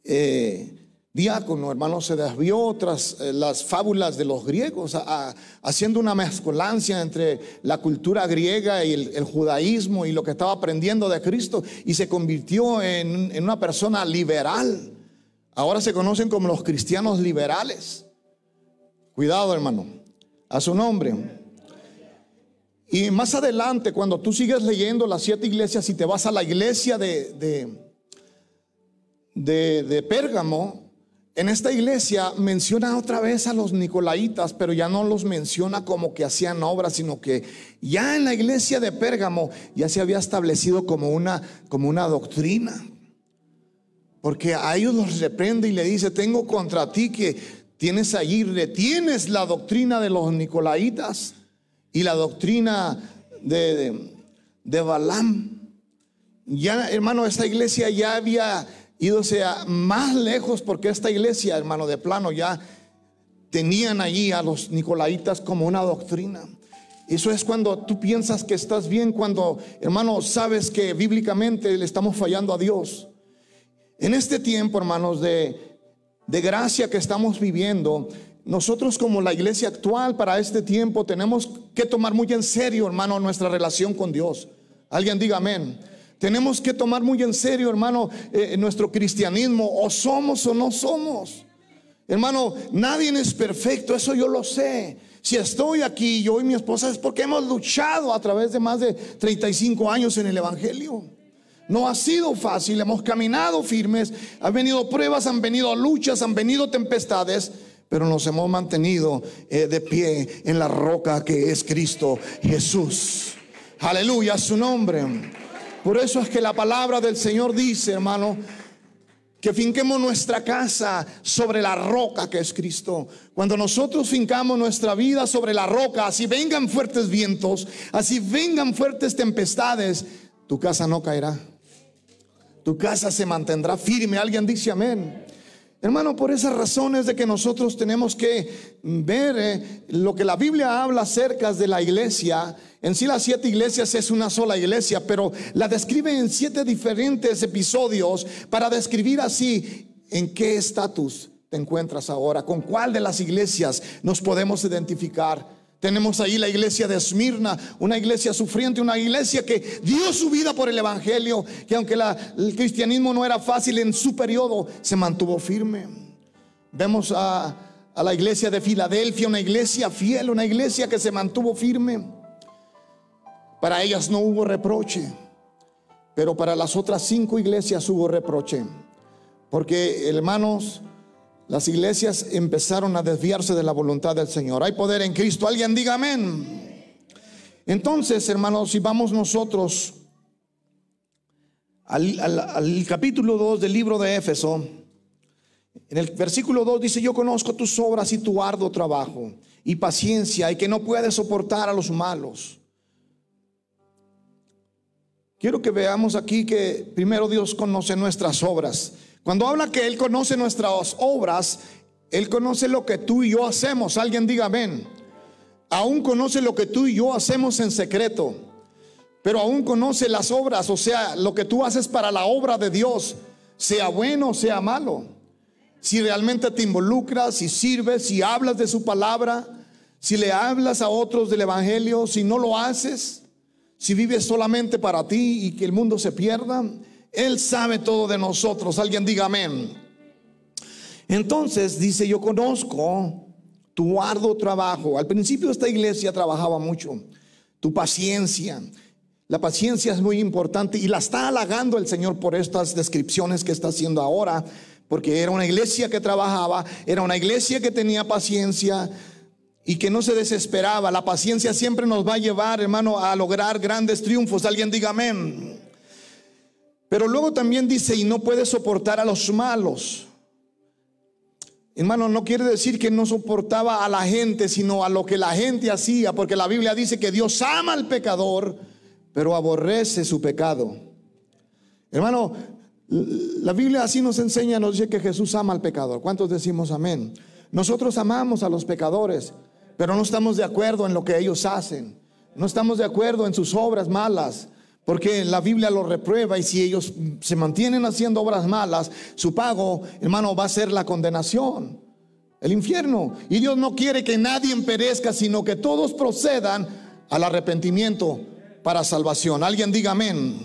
eh, diácono, hermano, se desvió tras eh, las fábulas de los griegos, haciendo una mezcolancia entre la cultura griega y el, judaísmo y lo que estaba aprendiendo de Cristo. Y se convirtió en, una persona liberal. Ahora se conocen como los cristianos liberales. Cuidado, hermano. A su nombre. Y más adelante, cuando tú sigues leyendo las siete iglesias y te vas a la iglesia de, de, Pérgamo, en esta iglesia menciona otra vez a los nicolaitas, pero ya no los menciona como que hacían obras, sino que ya en la iglesia de Pérgamo ya se había establecido como una, como una doctrina. Porque a ellos los reprende y le dice, tengo contra ti que Tienes allí, retienes la doctrina de los nicolaitas y la doctrina de, de, Balaam. Ya, hermano, esta iglesia ya había ido sea, más lejos porque esta iglesia, hermano, de plano ya tenían allí a los nicolaitas como una doctrina. Eso es cuando tú piensas que estás bien, cuando, hermano, sabes que bíblicamente le estamos fallando a Dios. En este tiempo, hermanos, de de gracia que estamos viviendo, nosotros como la iglesia actual para este tiempo tenemos que tomar muy en serio, hermano, nuestra relación con Dios. Alguien diga amén. Tenemos que tomar muy en serio, hermano, eh, nuestro cristianismo. O somos o no somos. Hermano, nadie es perfecto, eso yo lo sé. Si estoy aquí, yo y mi esposa, es porque hemos luchado a través de más de 35 años en el Evangelio. No ha sido fácil, hemos caminado firmes, han venido pruebas, han venido luchas, han venido tempestades, pero nos hemos mantenido eh, de pie en la roca que es Cristo Jesús. Aleluya, su nombre. Por eso es que la palabra del Señor dice, hermano, que finquemos nuestra casa sobre la roca que es Cristo. Cuando nosotros fincamos nuestra vida sobre la roca, así vengan fuertes vientos, así vengan fuertes tempestades, tu casa no caerá tu casa se mantendrá firme. Alguien dice amén. Hermano, por esas razones de que nosotros tenemos que ver eh, lo que la Biblia habla acerca de la iglesia. En sí las siete iglesias es una sola iglesia, pero la describe en siete diferentes episodios para describir así en qué estatus te encuentras ahora, con cuál de las iglesias nos podemos identificar. Tenemos ahí la iglesia de Esmirna, una iglesia sufriente, una iglesia que dio su vida por el Evangelio, que aunque el cristianismo no era fácil en su periodo, se mantuvo firme. Vemos a la iglesia de Filadelfia, una iglesia fiel, una iglesia que se mantuvo firme. Para ellas no hubo reproche, pero para las otras cinco iglesias hubo reproche. Porque, hermanos, las iglesias empezaron a desviarse de la voluntad del Señor. Hay poder en Cristo. Alguien diga amén. Entonces, hermanos, si vamos nosotros al, capítulo 2 del libro de Éfeso, en el versículo 2 dice, yo conozco tus obras y tu arduo trabajo y paciencia y que no puedes soportar a los malos. Quiero que veamos aquí que primero Dios conoce nuestras obras. Cuando habla que Él conoce nuestras obras, Él conoce lo que tú y yo hacemos. Alguien diga amén. Aún conoce lo que tú y yo hacemos en secreto. Pero aún conoce las obras, o sea, lo que tú haces para la obra de Dios, sea bueno o sea malo. Si realmente te involucras, si sirves, si hablas de su palabra, si le hablas a otros del Evangelio, si no lo haces, si vives solamente para ti y que el mundo se pierda, él sabe todo de nosotros. Alguien diga amén. Entonces dice, yo conozco tu arduo trabajo. Al principio esta iglesia trabajaba mucho. Tu paciencia. La paciencia es muy importante y la está halagando el Señor por estas descripciones que está haciendo ahora, porque era una iglesia que trabajaba, era una iglesia que tenía paciencia y que no se desesperaba. La paciencia siempre nos va a llevar, hermano, a lograr grandes triunfos. Alguien diga amén. Pero luego también dice, y no puede soportar a los malos. Hermano, no quiere decir que no soportaba a la gente, sino a lo que la gente hacía, porque la Biblia dice que Dios ama al pecador, pero aborrece su pecado. Hermano, la Biblia así nos enseña, nos dice que Jesús ama al pecador. ¿Cuántos decimos amén? Nosotros amamos a los pecadores, pero no estamos de acuerdo en lo que ellos hacen. No estamos de acuerdo en sus obras malas. Porque la Biblia lo reprueba y si ellos se mantienen haciendo obras malas, su pago, hermano, va a ser la condenación, el infierno. Y Dios no quiere que nadie perezca, sino que todos procedan al arrepentimiento para salvación. Alguien diga amén.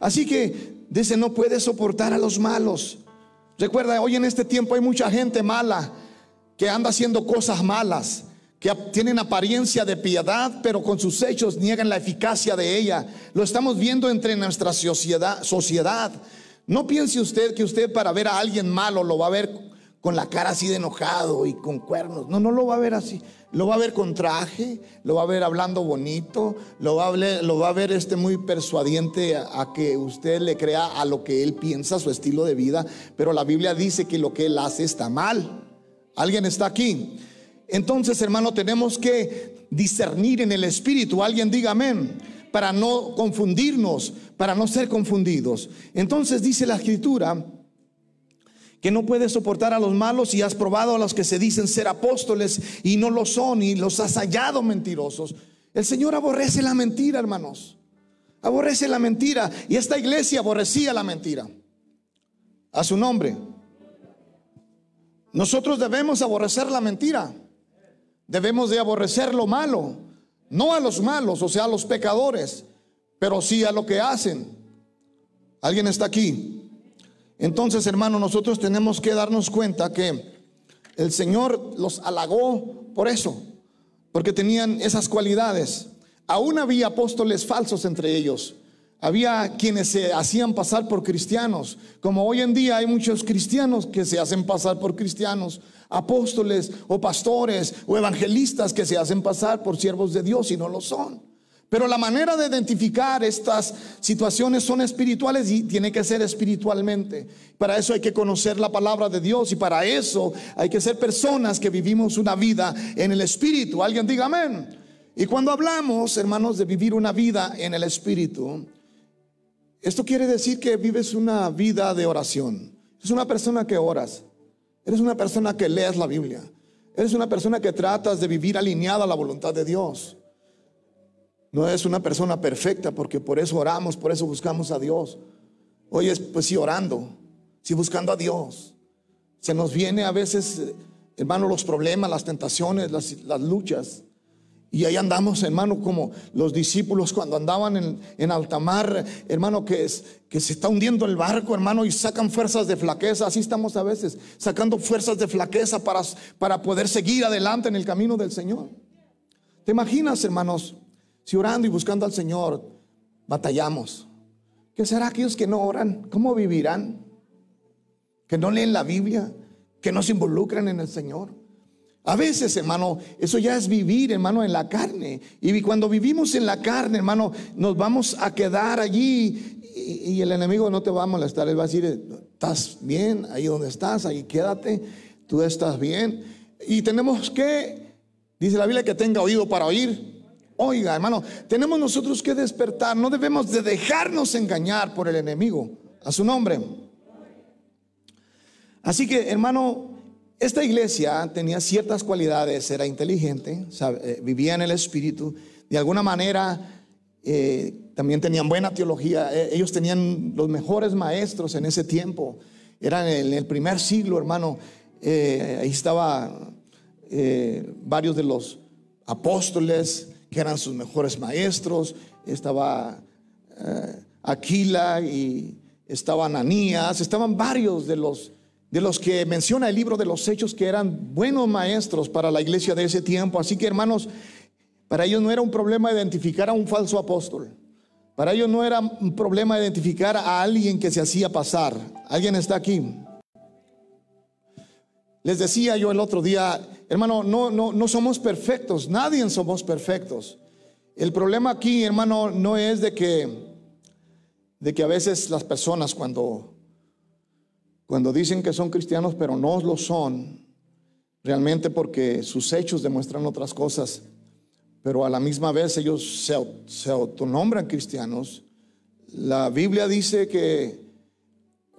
Así que dice, no puede soportar a los malos. Recuerda, hoy en este tiempo hay mucha gente mala que anda haciendo cosas malas que tienen apariencia de piedad, pero con sus hechos niegan la eficacia de ella. Lo estamos viendo entre nuestra sociedad. No piense usted que usted para ver a alguien malo lo va a ver con la cara así de enojado y con cuernos. No, no lo va a ver así. Lo va a ver con traje, lo va a ver hablando bonito, lo va a ver, este muy persuadiente a, que usted le crea a lo que él piensa, su estilo de vida. Pero la Biblia dice que lo que él hace está mal. ¿Alguien está aquí? Entonces, hermano, tenemos que discernir en el espíritu. Alguien diga amén. Para no confundirnos, para no ser confundidos. Entonces dice la escritura que no puedes soportar a los malos y has probado a los que se dicen ser apóstoles y no lo son y los has hallado mentirosos. El Señor aborrece la mentira, hermanos. Aborrece la mentira y esta iglesia aborrecía la mentira. A su nombre. Nosotros debemos aborrecer la mentira. Debemos de aborrecer lo malo, no a los malos, o sea, a los pecadores, pero sí a lo que hacen. ¿Alguien está aquí? Entonces, hermano, nosotros tenemos que darnos cuenta que el Señor los halagó por eso, porque tenían esas cualidades. Aún había apóstoles falsos entre ellos. Había quienes se hacían pasar por cristianos, como hoy en día hay muchos cristianos que se hacen pasar por cristianos, apóstoles o pastores o evangelistas que se hacen pasar por siervos de Dios y no lo son. Pero la manera de identificar estas situaciones son espirituales y tiene que ser espiritualmente. Para eso hay que conocer la palabra de Dios y para eso hay que ser personas que vivimos una vida en el espíritu. Alguien diga amén. Y cuando hablamos, hermanos, de vivir una vida en el espíritu, esto quiere decir que vives una vida de oración. Es una persona que oras. Eres una persona que lees la Biblia. Eres una persona que tratas de vivir alineada a la voluntad de Dios. No es una persona perfecta porque por eso oramos, por eso buscamos a Dios. Hoy es pues sí orando, sí buscando a Dios. Se nos viene a veces, hermano, los problemas, las tentaciones, las luchas. Y ahí andamos, hermano, como los discípulos cuando andaban en, en alta mar, hermano, que, es, que se está hundiendo el barco, hermano, y sacan fuerzas de flaqueza. Así estamos a veces, sacando fuerzas de flaqueza para, para poder seguir adelante en el camino del Señor. ¿Te imaginas, hermanos, si orando y buscando al Señor batallamos? ¿Qué será aquellos que no oran? ¿Cómo vivirán? ¿Que no leen la Biblia? ¿Que no se involucran en el Señor? A veces, hermano, eso ya es vivir, hermano, en la carne. Y cuando vivimos en la carne, hermano, nos vamos a quedar allí y, el enemigo no te va a molestar. Él va a decir, estás bien, ahí donde estás, ahí quédate, tú estás bien. Y tenemos que, dice la Biblia, que tenga oído para oír. Oiga, hermano, tenemos nosotros que despertar. No debemos de dejarnos engañar por el enemigo. A su nombre. Así que, hermano, esta iglesia tenía ciertas cualidades, era inteligente, eh, vivía en el espíritu, de alguna manera eh, también tenían buena teología, eh, ellos tenían los mejores maestros en ese tiempo, eran en el primer siglo, hermano, ahí estaban varios de los apóstoles que eran sus mejores maestros, estaba Aquila y estaba Ananías, estaban varios de los de los que menciona el libro de los hechos que eran buenos maestros para la iglesia de ese tiempo. Así que hermanos, para ellos no era un problema identificar a un falso apóstol. Para ellos no era un problema identificar a alguien que se hacía pasar. ¿Alguien está aquí? Les decía yo el otro día, hermano, no, no, no somos perfectos, nadie somos perfectos. El problema aquí, hermano, no es de que, de que a veces las personas cuando cuando dicen que son cristianos pero no lo son, realmente porque sus hechos demuestran otras cosas, pero a la misma vez ellos se, se autonombran cristianos. La Biblia dice que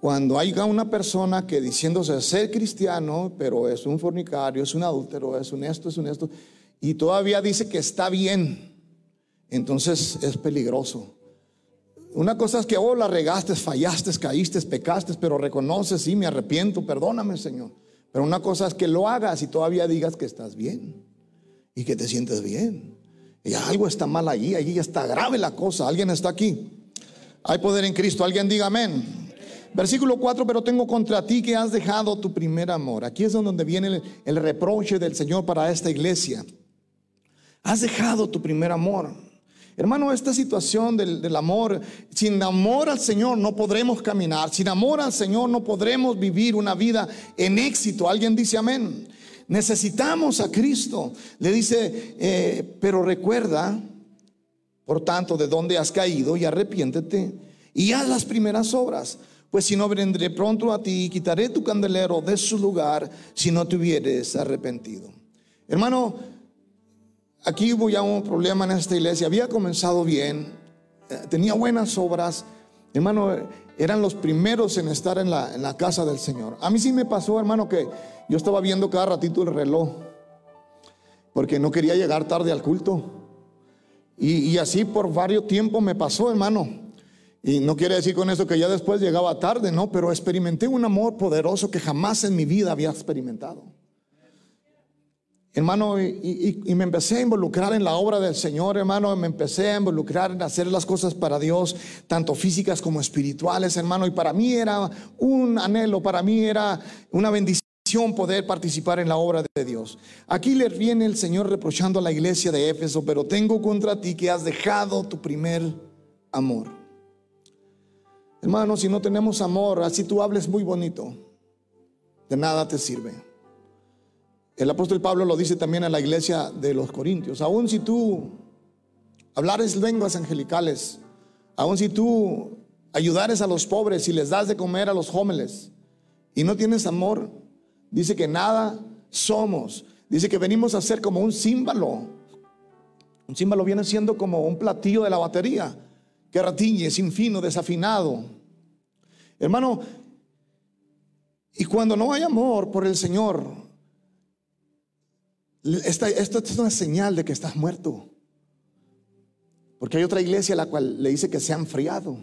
cuando haya una persona que diciéndose ser cristiano, pero es un fornicario, es un adúltero, es un esto, es un esto, y todavía dice que está bien, entonces es peligroso. Una cosa es que, oh, la regaste, fallaste, caíste, pecaste, pero reconoces, sí, me arrepiento, perdóname, Señor. Pero una cosa es que lo hagas y todavía digas que estás bien y que te sientes bien. Y algo está mal allí, allí ya está grave la cosa. Alguien está aquí. Hay poder en Cristo. Alguien diga amén. Versículo 4, pero tengo contra ti que has dejado tu primer amor. Aquí es donde viene el, reproche del Señor para esta iglesia. Has dejado tu primer amor. Hermano, esta situación del, amor, sin amor al Señor no podremos caminar, sin amor al Señor no podremos vivir una vida en éxito. Alguien dice amén. Necesitamos a Cristo. Le dice, eh, pero recuerda, por tanto, de dónde has caído y arrepiéntete y haz las primeras obras. Pues si no vendré pronto a ti y quitaré tu candelero de su lugar si no te hubieres arrepentido. Hermano, aquí hubo ya un problema en esta iglesia. Había comenzado bien, eh, tenía buenas obras. Hermano, eran los primeros en estar en la, casa del Señor. A mí sí me pasó, hermano, que yo estaba viendo cada ratito el reloj, porque no quería llegar tarde al culto. Y, y así por varios tiempos me pasó, hermano. Y no quiere decir con eso que ya después llegaba tarde, no, pero experimenté un amor poderoso que jamás en mi vida había experimentado. Hermano, y, me empecé a involucrar en la obra del Señor, hermano, me empecé a involucrar en hacer las cosas para Dios, tanto físicas como espirituales, hermano, y para mí era un anhelo, para mí era una bendición poder participar en la obra de Dios. Aquí le viene el Señor reprochando a la iglesia de Éfeso, pero tengo contra ti que has dejado tu primer amor. Hermano, si no tenemos amor, así tú hables muy bonito, de nada te sirve. El apóstol Pablo lo dice también a la iglesia de los Corintios. Aun si tú hablares lenguas angelicales, aun si tú ayudares a los pobres y les das de comer a los jóvenes y no tienes amor, dice que nada somos. Dice que venimos a ser como un símbolo. Un símbolo viene siendo como un platillo de la batería que ratiñe, sin fino, desafinado. Hermano, y cuando no hay amor por el Señor, esta, esto es una señal de que estás muerto. Porque hay otra iglesia a la cual le dice que se ha enfriado.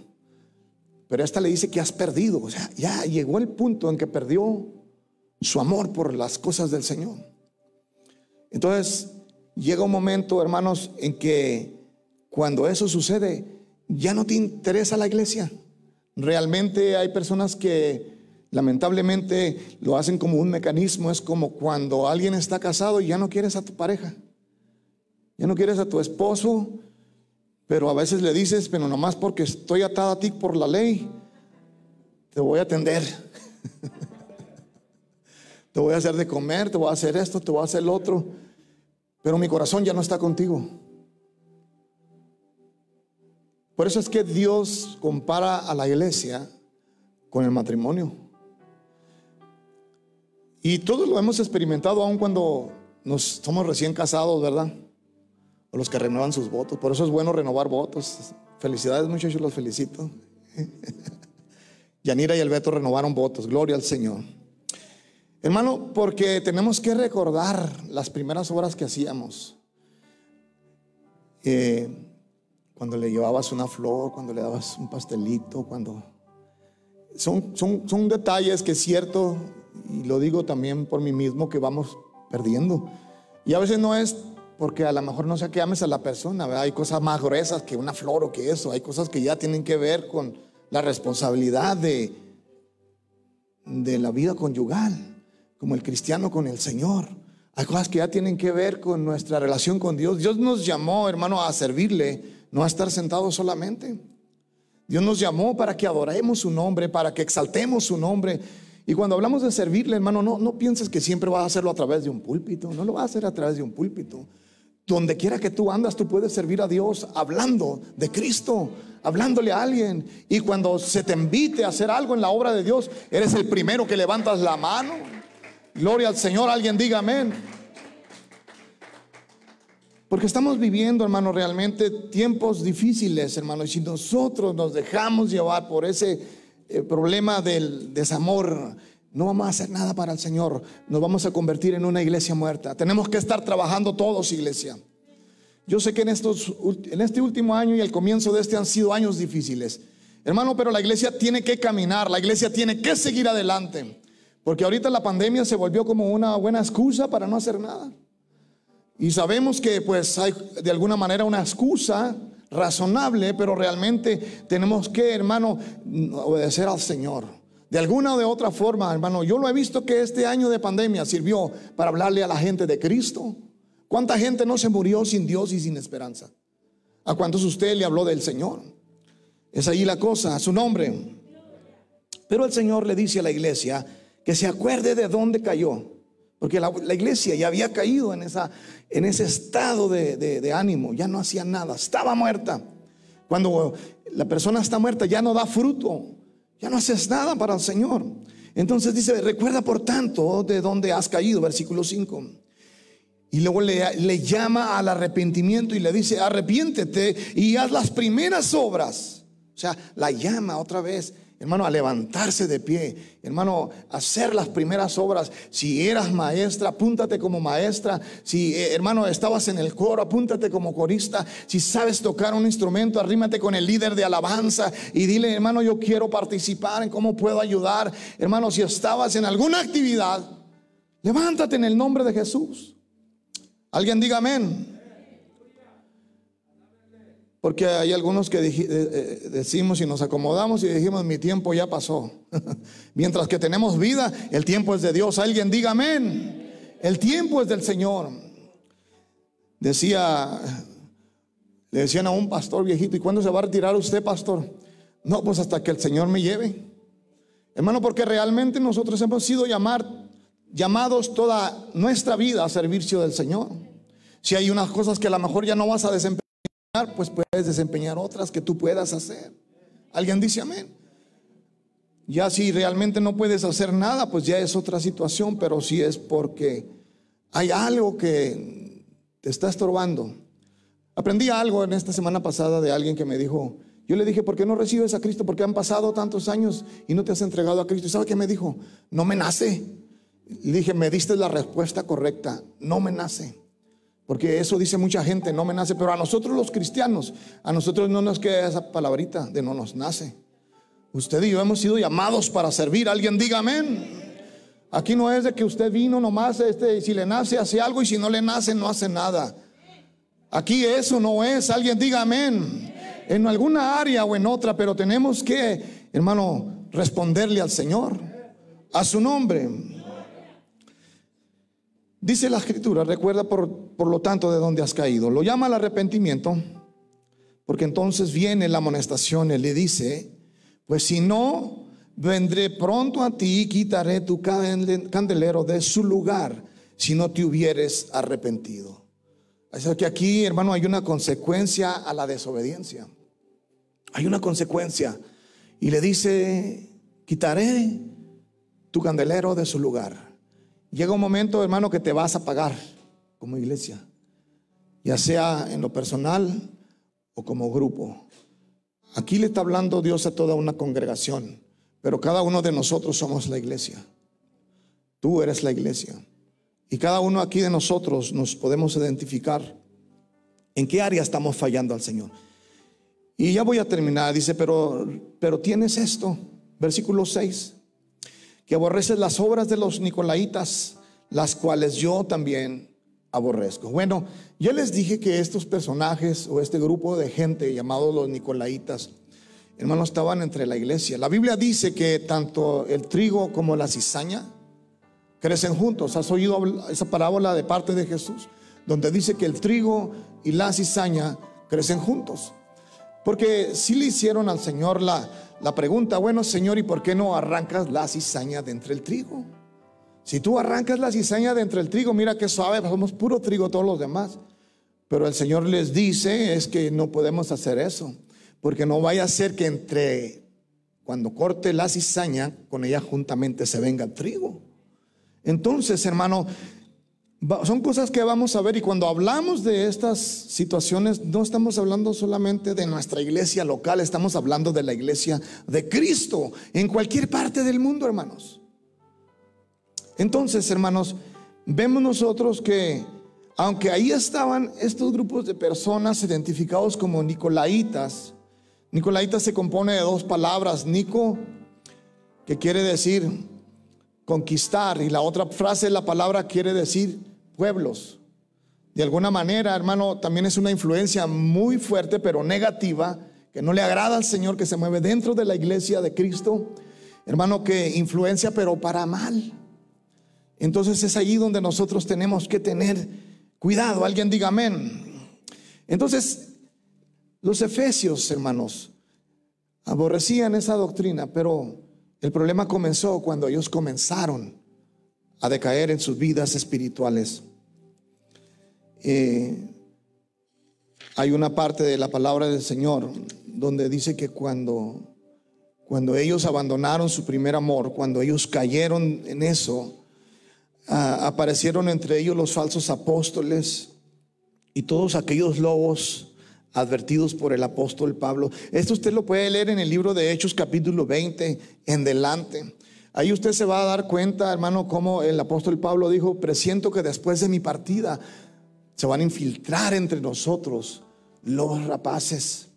Pero esta le dice que has perdido. O sea, ya llegó el punto en que perdió su amor por las cosas del Señor. Entonces, llega un momento, hermanos, en que cuando eso sucede, ya no te interesa la iglesia. Realmente hay personas que lamentablemente lo hacen como un mecanismo. Es como cuando alguien está casado y ya no quieres a tu pareja. Ya no quieres a tu esposo, pero a veces le dices, pero nomás porque estoy atada a ti por la ley, te voy a atender. te voy a hacer de comer, te voy a hacer esto, te voy a hacer lo otro. Pero mi corazón ya no está contigo. Por eso es que Dios compara a la iglesia con el matrimonio. Y todos lo hemos experimentado aun cuando nos somos recién casados, ¿verdad? O los que renuevan sus votos. Por eso es bueno renovar votos. Felicidades muchachos, los felicito. Yanira y el renovaron votos. Gloria al Señor. Hermano, porque tenemos que recordar las primeras obras que hacíamos. Eh, cuando le llevabas una flor, cuando le dabas un pastelito, cuando... Son, son, son detalles que es cierto, y lo digo también por mí mismo, que vamos perdiendo. Y a veces no es porque a lo mejor no sea que ames a la persona, hay cosas más gruesas que una flor o que eso, hay cosas que ya tienen que ver con la responsabilidad de, de la vida conyugal, como el cristiano con el Señor. Hay cosas que ya tienen que ver con nuestra relación con Dios. Dios nos llamó, hermano, a servirle no a estar sentados solamente. Dios nos llamó para que adoremos su nombre, para que exaltemos su nombre. Y cuando hablamos de servirle, hermano, no, no pienses que siempre vas a hacerlo a través de un púlpito. No lo vas a hacer a través de un púlpito. Donde quiera que tú andas, tú puedes servir a Dios hablando de Cristo, hablándole a alguien. Y cuando se te invite a hacer algo en la obra de Dios, eres el primero que levantas la mano. Gloria al Señor, alguien diga amén. Porque estamos viviendo, hermano, realmente tiempos difíciles, hermano. Y si nosotros nos dejamos llevar por ese eh, problema del desamor, no vamos a hacer nada para el Señor. Nos vamos a convertir en una iglesia muerta. Tenemos que estar trabajando todos, iglesia. Yo sé que en, estos, en este último año y el comienzo de este han sido años difíciles. Hermano, pero la iglesia tiene que caminar, la iglesia tiene que seguir adelante. Porque ahorita la pandemia se volvió como una buena excusa para no hacer nada. Y sabemos que pues hay de alguna manera una excusa razonable, pero realmente tenemos que, hermano, obedecer al Señor. De alguna o de otra forma, hermano, yo lo he visto que este año de pandemia sirvió para hablarle a la gente de Cristo. ¿Cuánta gente no se murió sin Dios y sin esperanza? ¿A cuántos usted le habló del Señor? Es ahí la cosa, su nombre. Pero el Señor le dice a la iglesia que se acuerde de dónde cayó. Porque la, iglesia ya había caído en, esa, en ese estado de, ánimo, ya no hacía nada, estaba muerta. Cuando la persona está muerta ya no da fruto, ya no haces nada para el Señor. Entonces dice, recuerda por tanto de dónde has caído, versículo 5. Y luego le, le, llama al arrepentimiento y le dice, arrepiéntete y haz las primeras obras. O sea, la llama otra vez hermano, a levantarse de pie, hermano, a hacer las primeras obras. Si eras maestra, apúntate como maestra. Si, eh, hermano, estabas en el coro, apúntate como corista. Si sabes tocar un instrumento, arrímate con el líder de alabanza y dile, hermano, yo quiero participar en cómo puedo ayudar. Hermano, si estabas en alguna actividad, levántate en el nombre de Jesús. Alguien diga amén. Porque hay algunos que decimos y nos acomodamos y dijimos, mi tiempo ya pasó. Mientras que tenemos vida, el tiempo es de Dios. Alguien diga amén. El tiempo es del Señor. Decía, le decían a un pastor viejito, ¿y cuándo se va a retirar usted, pastor? No, pues hasta que el Señor me lleve. Hermano, porque realmente nosotros hemos sido llamados toda nuestra vida a servicio del Señor. Si hay unas cosas que a lo mejor ya no vas a desempeñar, pues puedes desempeñar otras que tú puedas hacer. ¿Alguien dice amén? Ya si realmente no puedes hacer nada, pues ya es otra situación, pero si es porque hay algo que te está estorbando. Aprendí algo en esta semana pasada de alguien que me dijo, yo le dije, ¿por qué no recibes a Cristo? Porque han pasado tantos años y no te has entregado a Cristo. ¿Y sabe qué me dijo? No me nace. Le dije, me diste la respuesta correcta, no me nace. Porque eso dice mucha gente, no me nace, pero a nosotros los cristianos, a nosotros no nos queda esa palabrita de no nos nace. Usted y yo hemos sido llamados para servir. Alguien diga amén. Aquí no es de que usted vino nomás, este, si le nace hace algo y si no le nace no hace nada. Aquí eso no es. Alguien diga amén. En alguna área o en otra, pero tenemos que, hermano, responderle al Señor, a su nombre. Dice la escritura, recuerda por, por lo tanto de dónde has caído. Lo llama al arrepentimiento, porque entonces viene la amonestación y le dice, pues si no, vendré pronto a ti y quitaré tu candelero de su lugar si no te hubieres arrepentido. Así que aquí, hermano, hay una consecuencia a la desobediencia. Hay una consecuencia. Y le dice, quitaré tu candelero de su lugar. Llega un momento, hermano, que te vas a pagar como iglesia, ya sea en lo personal o como grupo. Aquí le está hablando Dios a toda una congregación, pero cada uno de nosotros somos la iglesia. Tú eres la iglesia. Y cada uno aquí de nosotros nos podemos identificar en qué área estamos fallando al Señor. Y ya voy a terminar, dice, pero, pero tienes esto, versículo 6 que aborreces las obras de los nicolaitas, las cuales yo también aborrezco. Bueno, yo les dije que estos personajes o este grupo de gente llamado los nicolaitas, hermanos, estaban entre la iglesia. La Biblia dice que tanto el trigo como la cizaña crecen juntos. ¿Has oído esa parábola de parte de Jesús? Donde dice que el trigo y la cizaña crecen juntos. Porque si le hicieron al Señor la, la pregunta, bueno Señor, ¿y por qué no arrancas la cizaña de entre el trigo? Si tú arrancas la cizaña de entre el trigo, mira que suave, somos puro trigo todos los demás. Pero el Señor les dice es que no podemos hacer eso, porque no vaya a ser que entre cuando corte la cizaña, con ella juntamente se venga el trigo. Entonces, hermano, son cosas que vamos a ver y cuando hablamos de estas situaciones no estamos hablando solamente de nuestra iglesia local, estamos hablando de la iglesia de Cristo en cualquier parte del mundo, hermanos. Entonces, hermanos, vemos nosotros que aunque ahí estaban estos grupos de personas identificados como nicolaitas, nicolaitas se compone de dos palabras, Nico, que quiere decir conquistar, y la otra frase, la palabra quiere decir pueblos. De alguna manera, hermano, también es una influencia muy fuerte, pero negativa, que no le agrada al Señor, que se mueve dentro de la iglesia de Cristo. Hermano, que influencia, pero para mal. Entonces es allí donde nosotros tenemos que tener cuidado. Alguien diga amén. Entonces, los efesios, hermanos, aborrecían esa doctrina, pero el problema comenzó cuando ellos comenzaron a decaer en sus vidas espirituales. Eh, hay una parte de la palabra del Señor donde dice que cuando, cuando ellos abandonaron su primer amor, cuando ellos cayeron en eso, aparecieron entre ellos los falsos apóstoles y todos aquellos lobos advertidos por el apóstol Pablo. Esto usted lo puede leer en el libro de Hechos capítulo 20 en delante. Ahí usted se va a dar cuenta, hermano, como el apóstol Pablo dijo, presiento que después de mi partida se van a infiltrar entre nosotros los rapaces.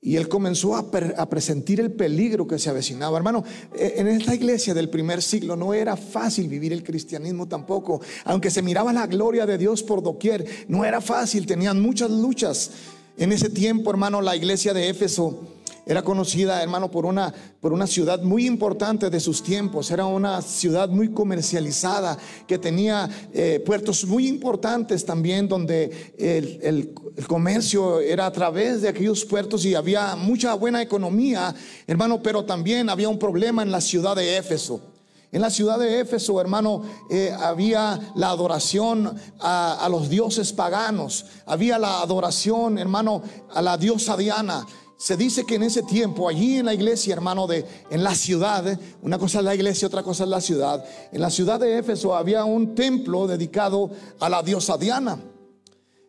Y él comenzó a, presentir el peligro que se avecinaba. Hermano, e, en esta iglesia del primer siglo no era fácil vivir el cristianismo tampoco. Aunque se miraba la gloria de Dios por doquier, no era fácil, tenían muchas luchas. En ese tiempo, hermano, la iglesia de Éfeso era conocida, hermano, por una, por una ciudad muy importante de sus tiempos. Era una ciudad muy comercializada que tenía eh, puertos muy importantes también donde el, el, comercio era a través de aquellos puertos y había mucha buena economía, hermano, pero también había un problema en la ciudad de Éfeso. En la ciudad de Éfeso, hermano, eh, había la adoración a, a, los dioses paganos. Había la adoración, hermano, a la diosa Diana. Se dice que en ese tiempo, allí en la iglesia, hermano, de, en la ciudad, una cosa es la iglesia, otra cosa es la ciudad. En la ciudad de Éfeso había un templo dedicado a la diosa Diana.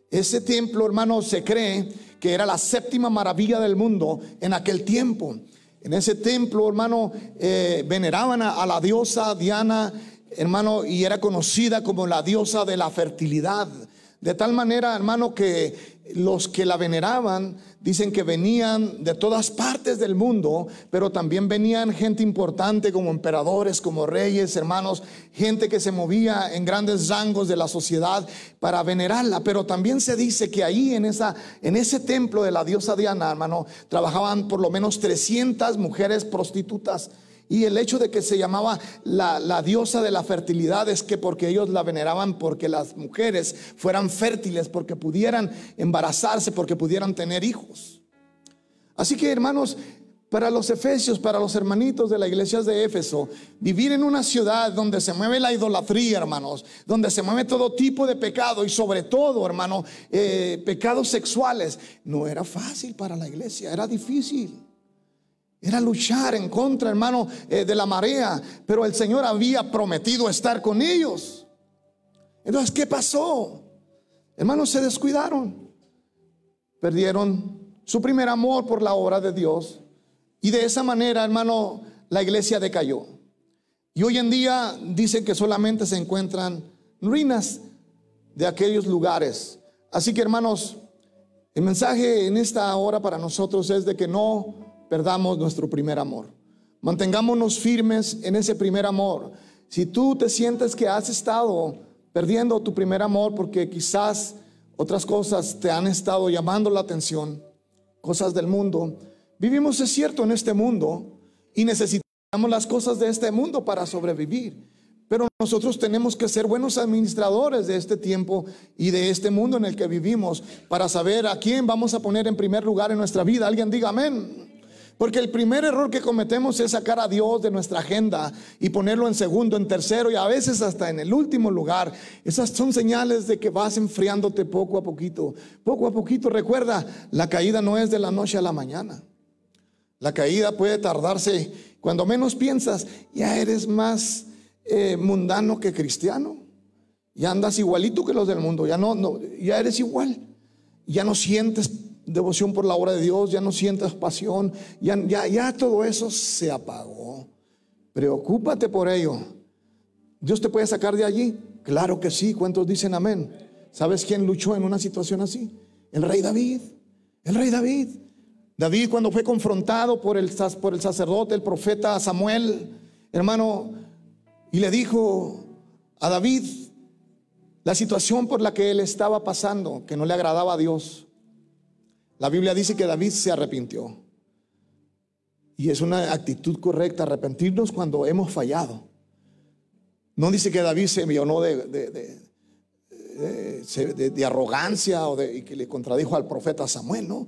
Ese templo, hermano, se cree que era la séptima maravilla del mundo en aquel tiempo. En ese templo, hermano, eh, veneraban a la diosa Diana, hermano, y era conocida como la diosa de la fertilidad. De tal manera, hermano, que los que la veneraban dicen que venían de todas partes del mundo, pero también venían gente importante como emperadores, como reyes, hermanos, gente que se movía en grandes rangos de la sociedad para venerarla. Pero también se dice que ahí en, esa, en ese templo de la diosa Diana, hermano, trabajaban por lo menos 300 mujeres prostitutas y el hecho de que se llamaba la, diosa de la fertilidad es que porque ellos la veneraban porque las mujeres fueran fértiles, porque pudieran embarazarse, porque pudieran tener hijos. Así que hermanos, para los efesios, para los hermanitos de la iglesia de Éfeso, vivir en una ciudad donde se mueve la idolatría, hermanos, donde se mueve todo tipo de pecado y sobre todo, hermano, eh, pecados sexuales, no era fácil para la iglesia, era difícil. Era luchar en contra, hermano, eh, de la marea. Pero el Señor había prometido estar con ellos. Entonces, ¿qué pasó? Hermanos, se descuidaron. Perdieron su primer amor por la obra de Dios. Y de esa manera, hermano, la iglesia decayó. Y hoy en día dicen que solamente se encuentran ruinas de aquellos lugares. Así que, hermanos, el mensaje en esta hora para nosotros es de que no perdamos nuestro primer amor. Mantengámonos firmes en ese primer amor. Si tú te sientes que has estado perdiendo tu primer amor porque quizás otras cosas te han estado llamando la atención, cosas del mundo, vivimos, es cierto, en este mundo y necesitamos las cosas de este mundo para sobrevivir. Pero nosotros tenemos que ser buenos administradores de este tiempo y de este mundo en el que vivimos para saber a quién vamos a poner en primer lugar en nuestra vida. Alguien diga amén. Porque el primer error que cometemos es sacar a Dios de nuestra agenda y ponerlo en segundo, en tercero y a veces hasta en el último lugar. Esas son señales de que vas enfriándote poco a poquito. Poco a poquito, recuerda, la caída no es de la noche a la mañana. La caída puede tardarse. Cuando menos piensas, ya eres más eh, mundano que cristiano. Ya andas igualito que los del mundo. Ya no, no, ya eres igual. Ya no sientes devoción por la obra de Dios, ya no sientes pasión, ya, ya, ya todo eso se apagó. Preocúpate por ello. ¿Dios te puede sacar de allí? Claro que sí. ¿Cuántos dicen amén? ¿Sabes quién luchó en una situación así? El rey David. El rey David. David cuando fue confrontado por el, por el sacerdote, el profeta Samuel, hermano, y le dijo a David la situación por la que él estaba pasando, que no le agradaba a Dios. La Biblia dice que David se arrepintió. Y es una actitud correcta arrepentirnos cuando hemos fallado. No dice que David se llenó de, de, de, arrogancia o de, y que le contradijo al profeta Samuel, ¿no?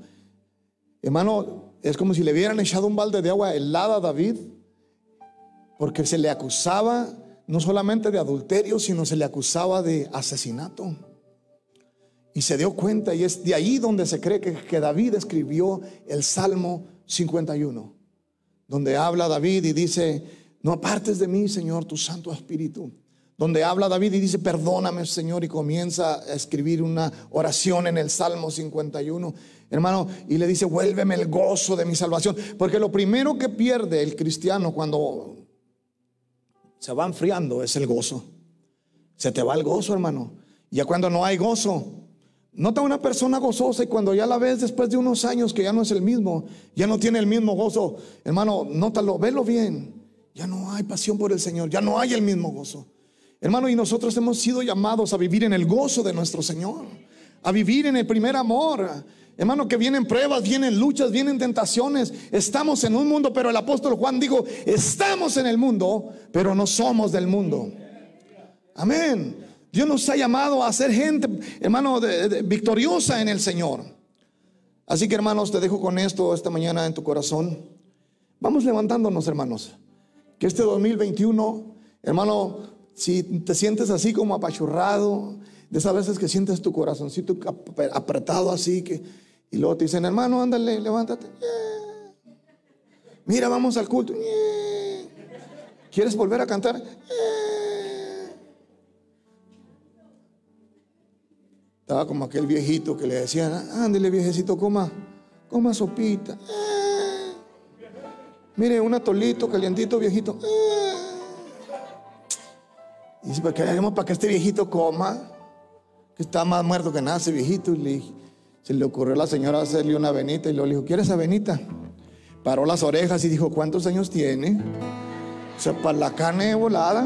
Hermano, es como si le hubieran echado un balde de agua helada a David, porque se le acusaba no solamente de adulterio, sino se le acusaba de asesinato. Y se dio cuenta, y es de ahí donde se cree que, que David escribió el Salmo 51, donde habla David y dice, no apartes de mí, Señor, tu Santo Espíritu donde habla David y dice, perdóname Señor, y comienza a escribir una oración en el Salmo 51, hermano, y le dice, vuélveme el gozo de mi salvación, porque lo primero que pierde el cristiano cuando se va enfriando es el gozo. Se te va el gozo, hermano. Ya cuando no hay gozo, nota una persona gozosa y cuando ya la ves después de unos años que ya no es el mismo, ya no tiene el mismo gozo, hermano, nótalo, velo bien. Ya no hay pasión por el Señor, ya no hay el mismo gozo. Hermano, y nosotros hemos sido llamados a vivir en el gozo de nuestro Señor, a vivir en el primer amor. Hermano, que vienen pruebas, vienen luchas, vienen tentaciones. Estamos en un mundo, pero el apóstol Juan dijo, estamos en el mundo, pero no somos del mundo. Amén. Dios nos ha llamado a ser gente, hermano, victoriosa en el Señor. Así que hermanos, te dejo con esto esta mañana en tu corazón. Vamos levantándonos, hermanos. Que este 2021, hermano, si te sientes así como apachurrado, de esas veces que sientes tu corazoncito apretado así, que, y luego te dicen, hermano, ándale, levántate. Mira, vamos al culto. ¿Quieres volver a cantar? Estaba como aquel viejito que le decían, ándale viejecito, coma, coma sopita. Mire, un atolito calientito, viejito. Y dice, ¿para qué para que este viejito coma? Que está más muerto que ese viejito. Y se le ocurrió a la señora hacerle una venita y le dijo, ¿quieres esa venita? Paró las orejas y dijo, ¿cuántos años tiene? O sea, para la carne de volada.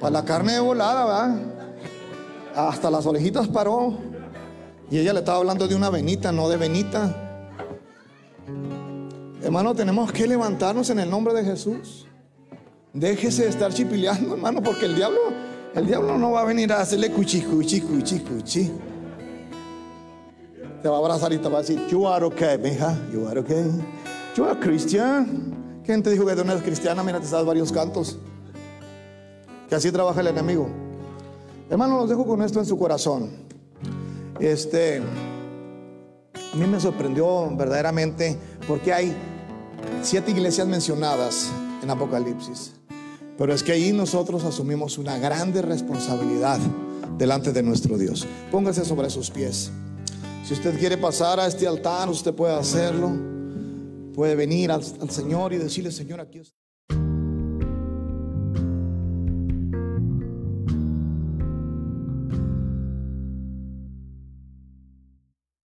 Para la carne de volada, va. Hasta las orejitas paró. Y ella le estaba hablando de una venita, no de venita. Hermano, tenemos que levantarnos en el nombre de Jesús. Déjese de estar chipileando, hermano, porque el diablo, el diablo no va a venir a hacerle cuchi, cuchi, cuchi, cuchi. Te va a abrazar y te va a decir, you are okay, mija, you are okay. You are Christian. ¿Quién te dijo que tú no eres cristiana? Mira, te sabes varios cantos. Que así trabaja el enemigo. Hermano, los dejo con esto en su corazón. Este, a mí me sorprendió verdaderamente porque hay siete iglesias mencionadas en Apocalipsis. Pero es que ahí nosotros asumimos una grande responsabilidad delante de nuestro Dios. Póngase sobre sus pies. Si usted quiere pasar a este altar, usted puede hacerlo. Puede venir al, al Señor y decirle, Señor, aquí estoy.